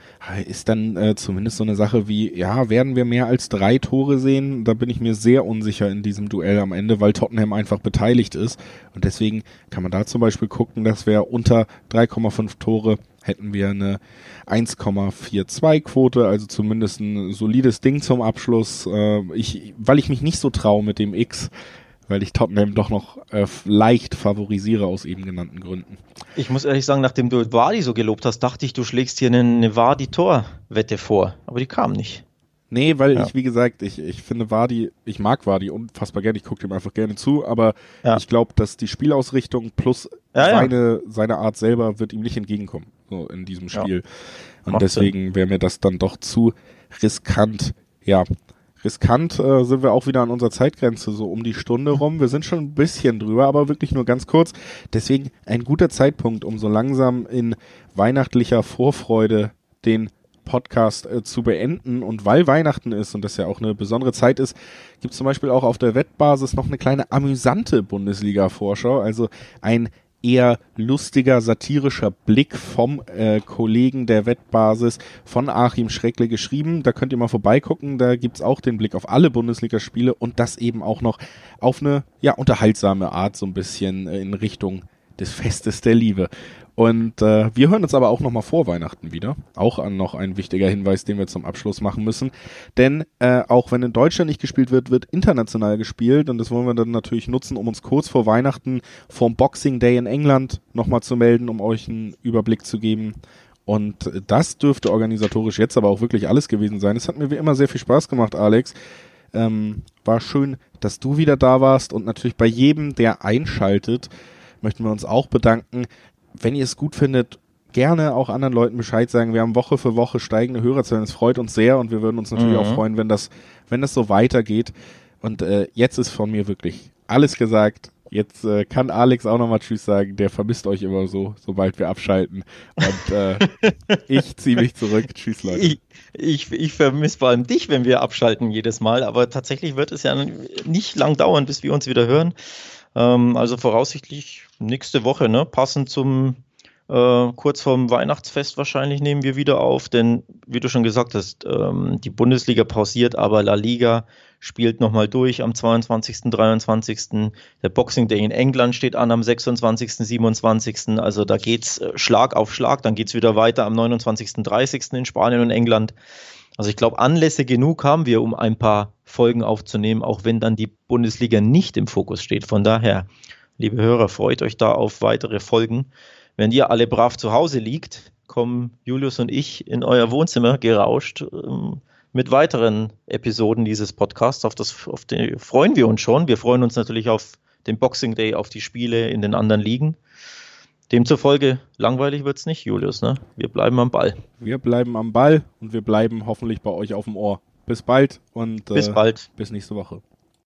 ist dann äh, zumindest so eine Sache wie, ja, werden wir mehr als drei Tore sehen? Da bin ich mir sehr unsicher in diesem Duell am Ende, weil Tottenham einfach beteiligt ist. Und deswegen kann man da zum Beispiel gucken, dass wir unter 3,5 Tore hätten wir eine 1,42 Quote, also zumindest ein solides Ding zum Abschluss. Äh, ich, weil ich mich nicht so traue mit dem X, weil ich Tottenham doch noch äh, leicht favorisiere aus eben genannten Gründen.
Ich muss ehrlich sagen, nachdem du Wadi so gelobt hast, dachte ich, du schlägst hier eine, eine Wadi-Tor-Wette vor, aber die kam nicht.
Nee, weil ja. ich, wie gesagt, ich, ich finde Wadi, ich mag Wadi unfassbar gerne, ich gucke dem einfach gerne zu, aber ja. ich glaube, dass die Spielausrichtung plus ja, seine, seine Art selber wird ihm nicht entgegenkommen, so in diesem Spiel. Und Macht deswegen wäre mir das dann doch zu riskant. Ja, riskant äh, sind wir auch wieder an unserer Zeitgrenze, so um die Stunde rum. Wir sind schon ein bisschen drüber, aber wirklich nur ganz kurz. Deswegen ein guter Zeitpunkt, um so langsam in weihnachtlicher Vorfreude den Podcast äh, zu beenden. Und weil Weihnachten ist und das ja auch eine besondere Zeit ist, gibt es zum Beispiel auch auf der Wettbasis noch eine kleine amüsante Bundesliga-Vorschau. Also ein eher lustiger, satirischer Blick vom äh, Kollegen der Wettbasis von Achim Schreckle geschrieben. Da könnt ihr mal vorbeigucken. Da gibt's auch den Blick auf alle Bundesligaspiele und das eben auch noch auf eine ja unterhaltsame Art so ein bisschen äh, in Richtung des Festes der Liebe. Und äh, wir hören uns aber auch nochmal vor Weihnachten wieder. Auch an noch ein wichtiger Hinweis, den wir zum Abschluss machen müssen. Denn äh, auch wenn in Deutschland nicht gespielt wird, wird international gespielt. Und das wollen wir dann natürlich nutzen, um uns kurz vor Weihnachten vom Boxing Day in England nochmal zu melden, um euch einen Überblick zu geben. Und das dürfte organisatorisch jetzt aber auch wirklich alles gewesen sein. Es hat mir wie immer sehr viel Spaß gemacht, Alex. Ähm, war schön, dass du wieder da warst und natürlich bei jedem, der einschaltet, möchten wir uns auch bedanken wenn ihr es gut findet, gerne auch anderen Leuten Bescheid sagen. Wir haben Woche für Woche steigende Hörerzahlen. Es freut uns sehr und wir würden uns natürlich mhm. auch freuen, wenn das, wenn das so weitergeht. Und äh, jetzt ist von mir wirklich alles gesagt. Jetzt äh, kann Alex auch nochmal Tschüss sagen. Der vermisst euch immer so, sobald wir abschalten. Und äh, ich ziehe mich zurück. Tschüss, Leute.
Ich, ich, ich vermisse vor allem dich, wenn wir abschalten jedes Mal. Aber tatsächlich wird es ja nicht lang dauern, bis wir uns wieder hören. Ähm, also voraussichtlich nächste Woche, ne? Passend zum äh, kurz vorm Weihnachtsfest wahrscheinlich nehmen wir wieder auf, denn wie du schon gesagt hast, ähm, die Bundesliga pausiert, aber La Liga spielt nochmal durch am 22., 23. Der Boxing Day in England steht an am 26., 27. Also da geht's äh, Schlag auf Schlag, dann geht's wieder weiter am 29., 30. in Spanien und England. Also ich glaube, Anlässe genug haben wir, um ein paar Folgen aufzunehmen, auch wenn dann die Bundesliga nicht im Fokus steht. Von daher, liebe Hörer, freut euch da auf weitere Folgen. Wenn ihr alle brav zu Hause liegt, kommen Julius und ich in euer Wohnzimmer gerauscht ähm, mit weiteren Episoden dieses Podcasts. Auf das auf den freuen wir uns schon. Wir freuen uns natürlich auf den Boxing Day, auf die Spiele in den anderen Ligen. Demzufolge langweilig wird es nicht, Julius. Ne? Wir bleiben am Ball.
Wir bleiben am Ball und wir bleiben hoffentlich bei euch auf dem Ohr. Bis bald und
bis, äh, bald.
bis nächste Woche.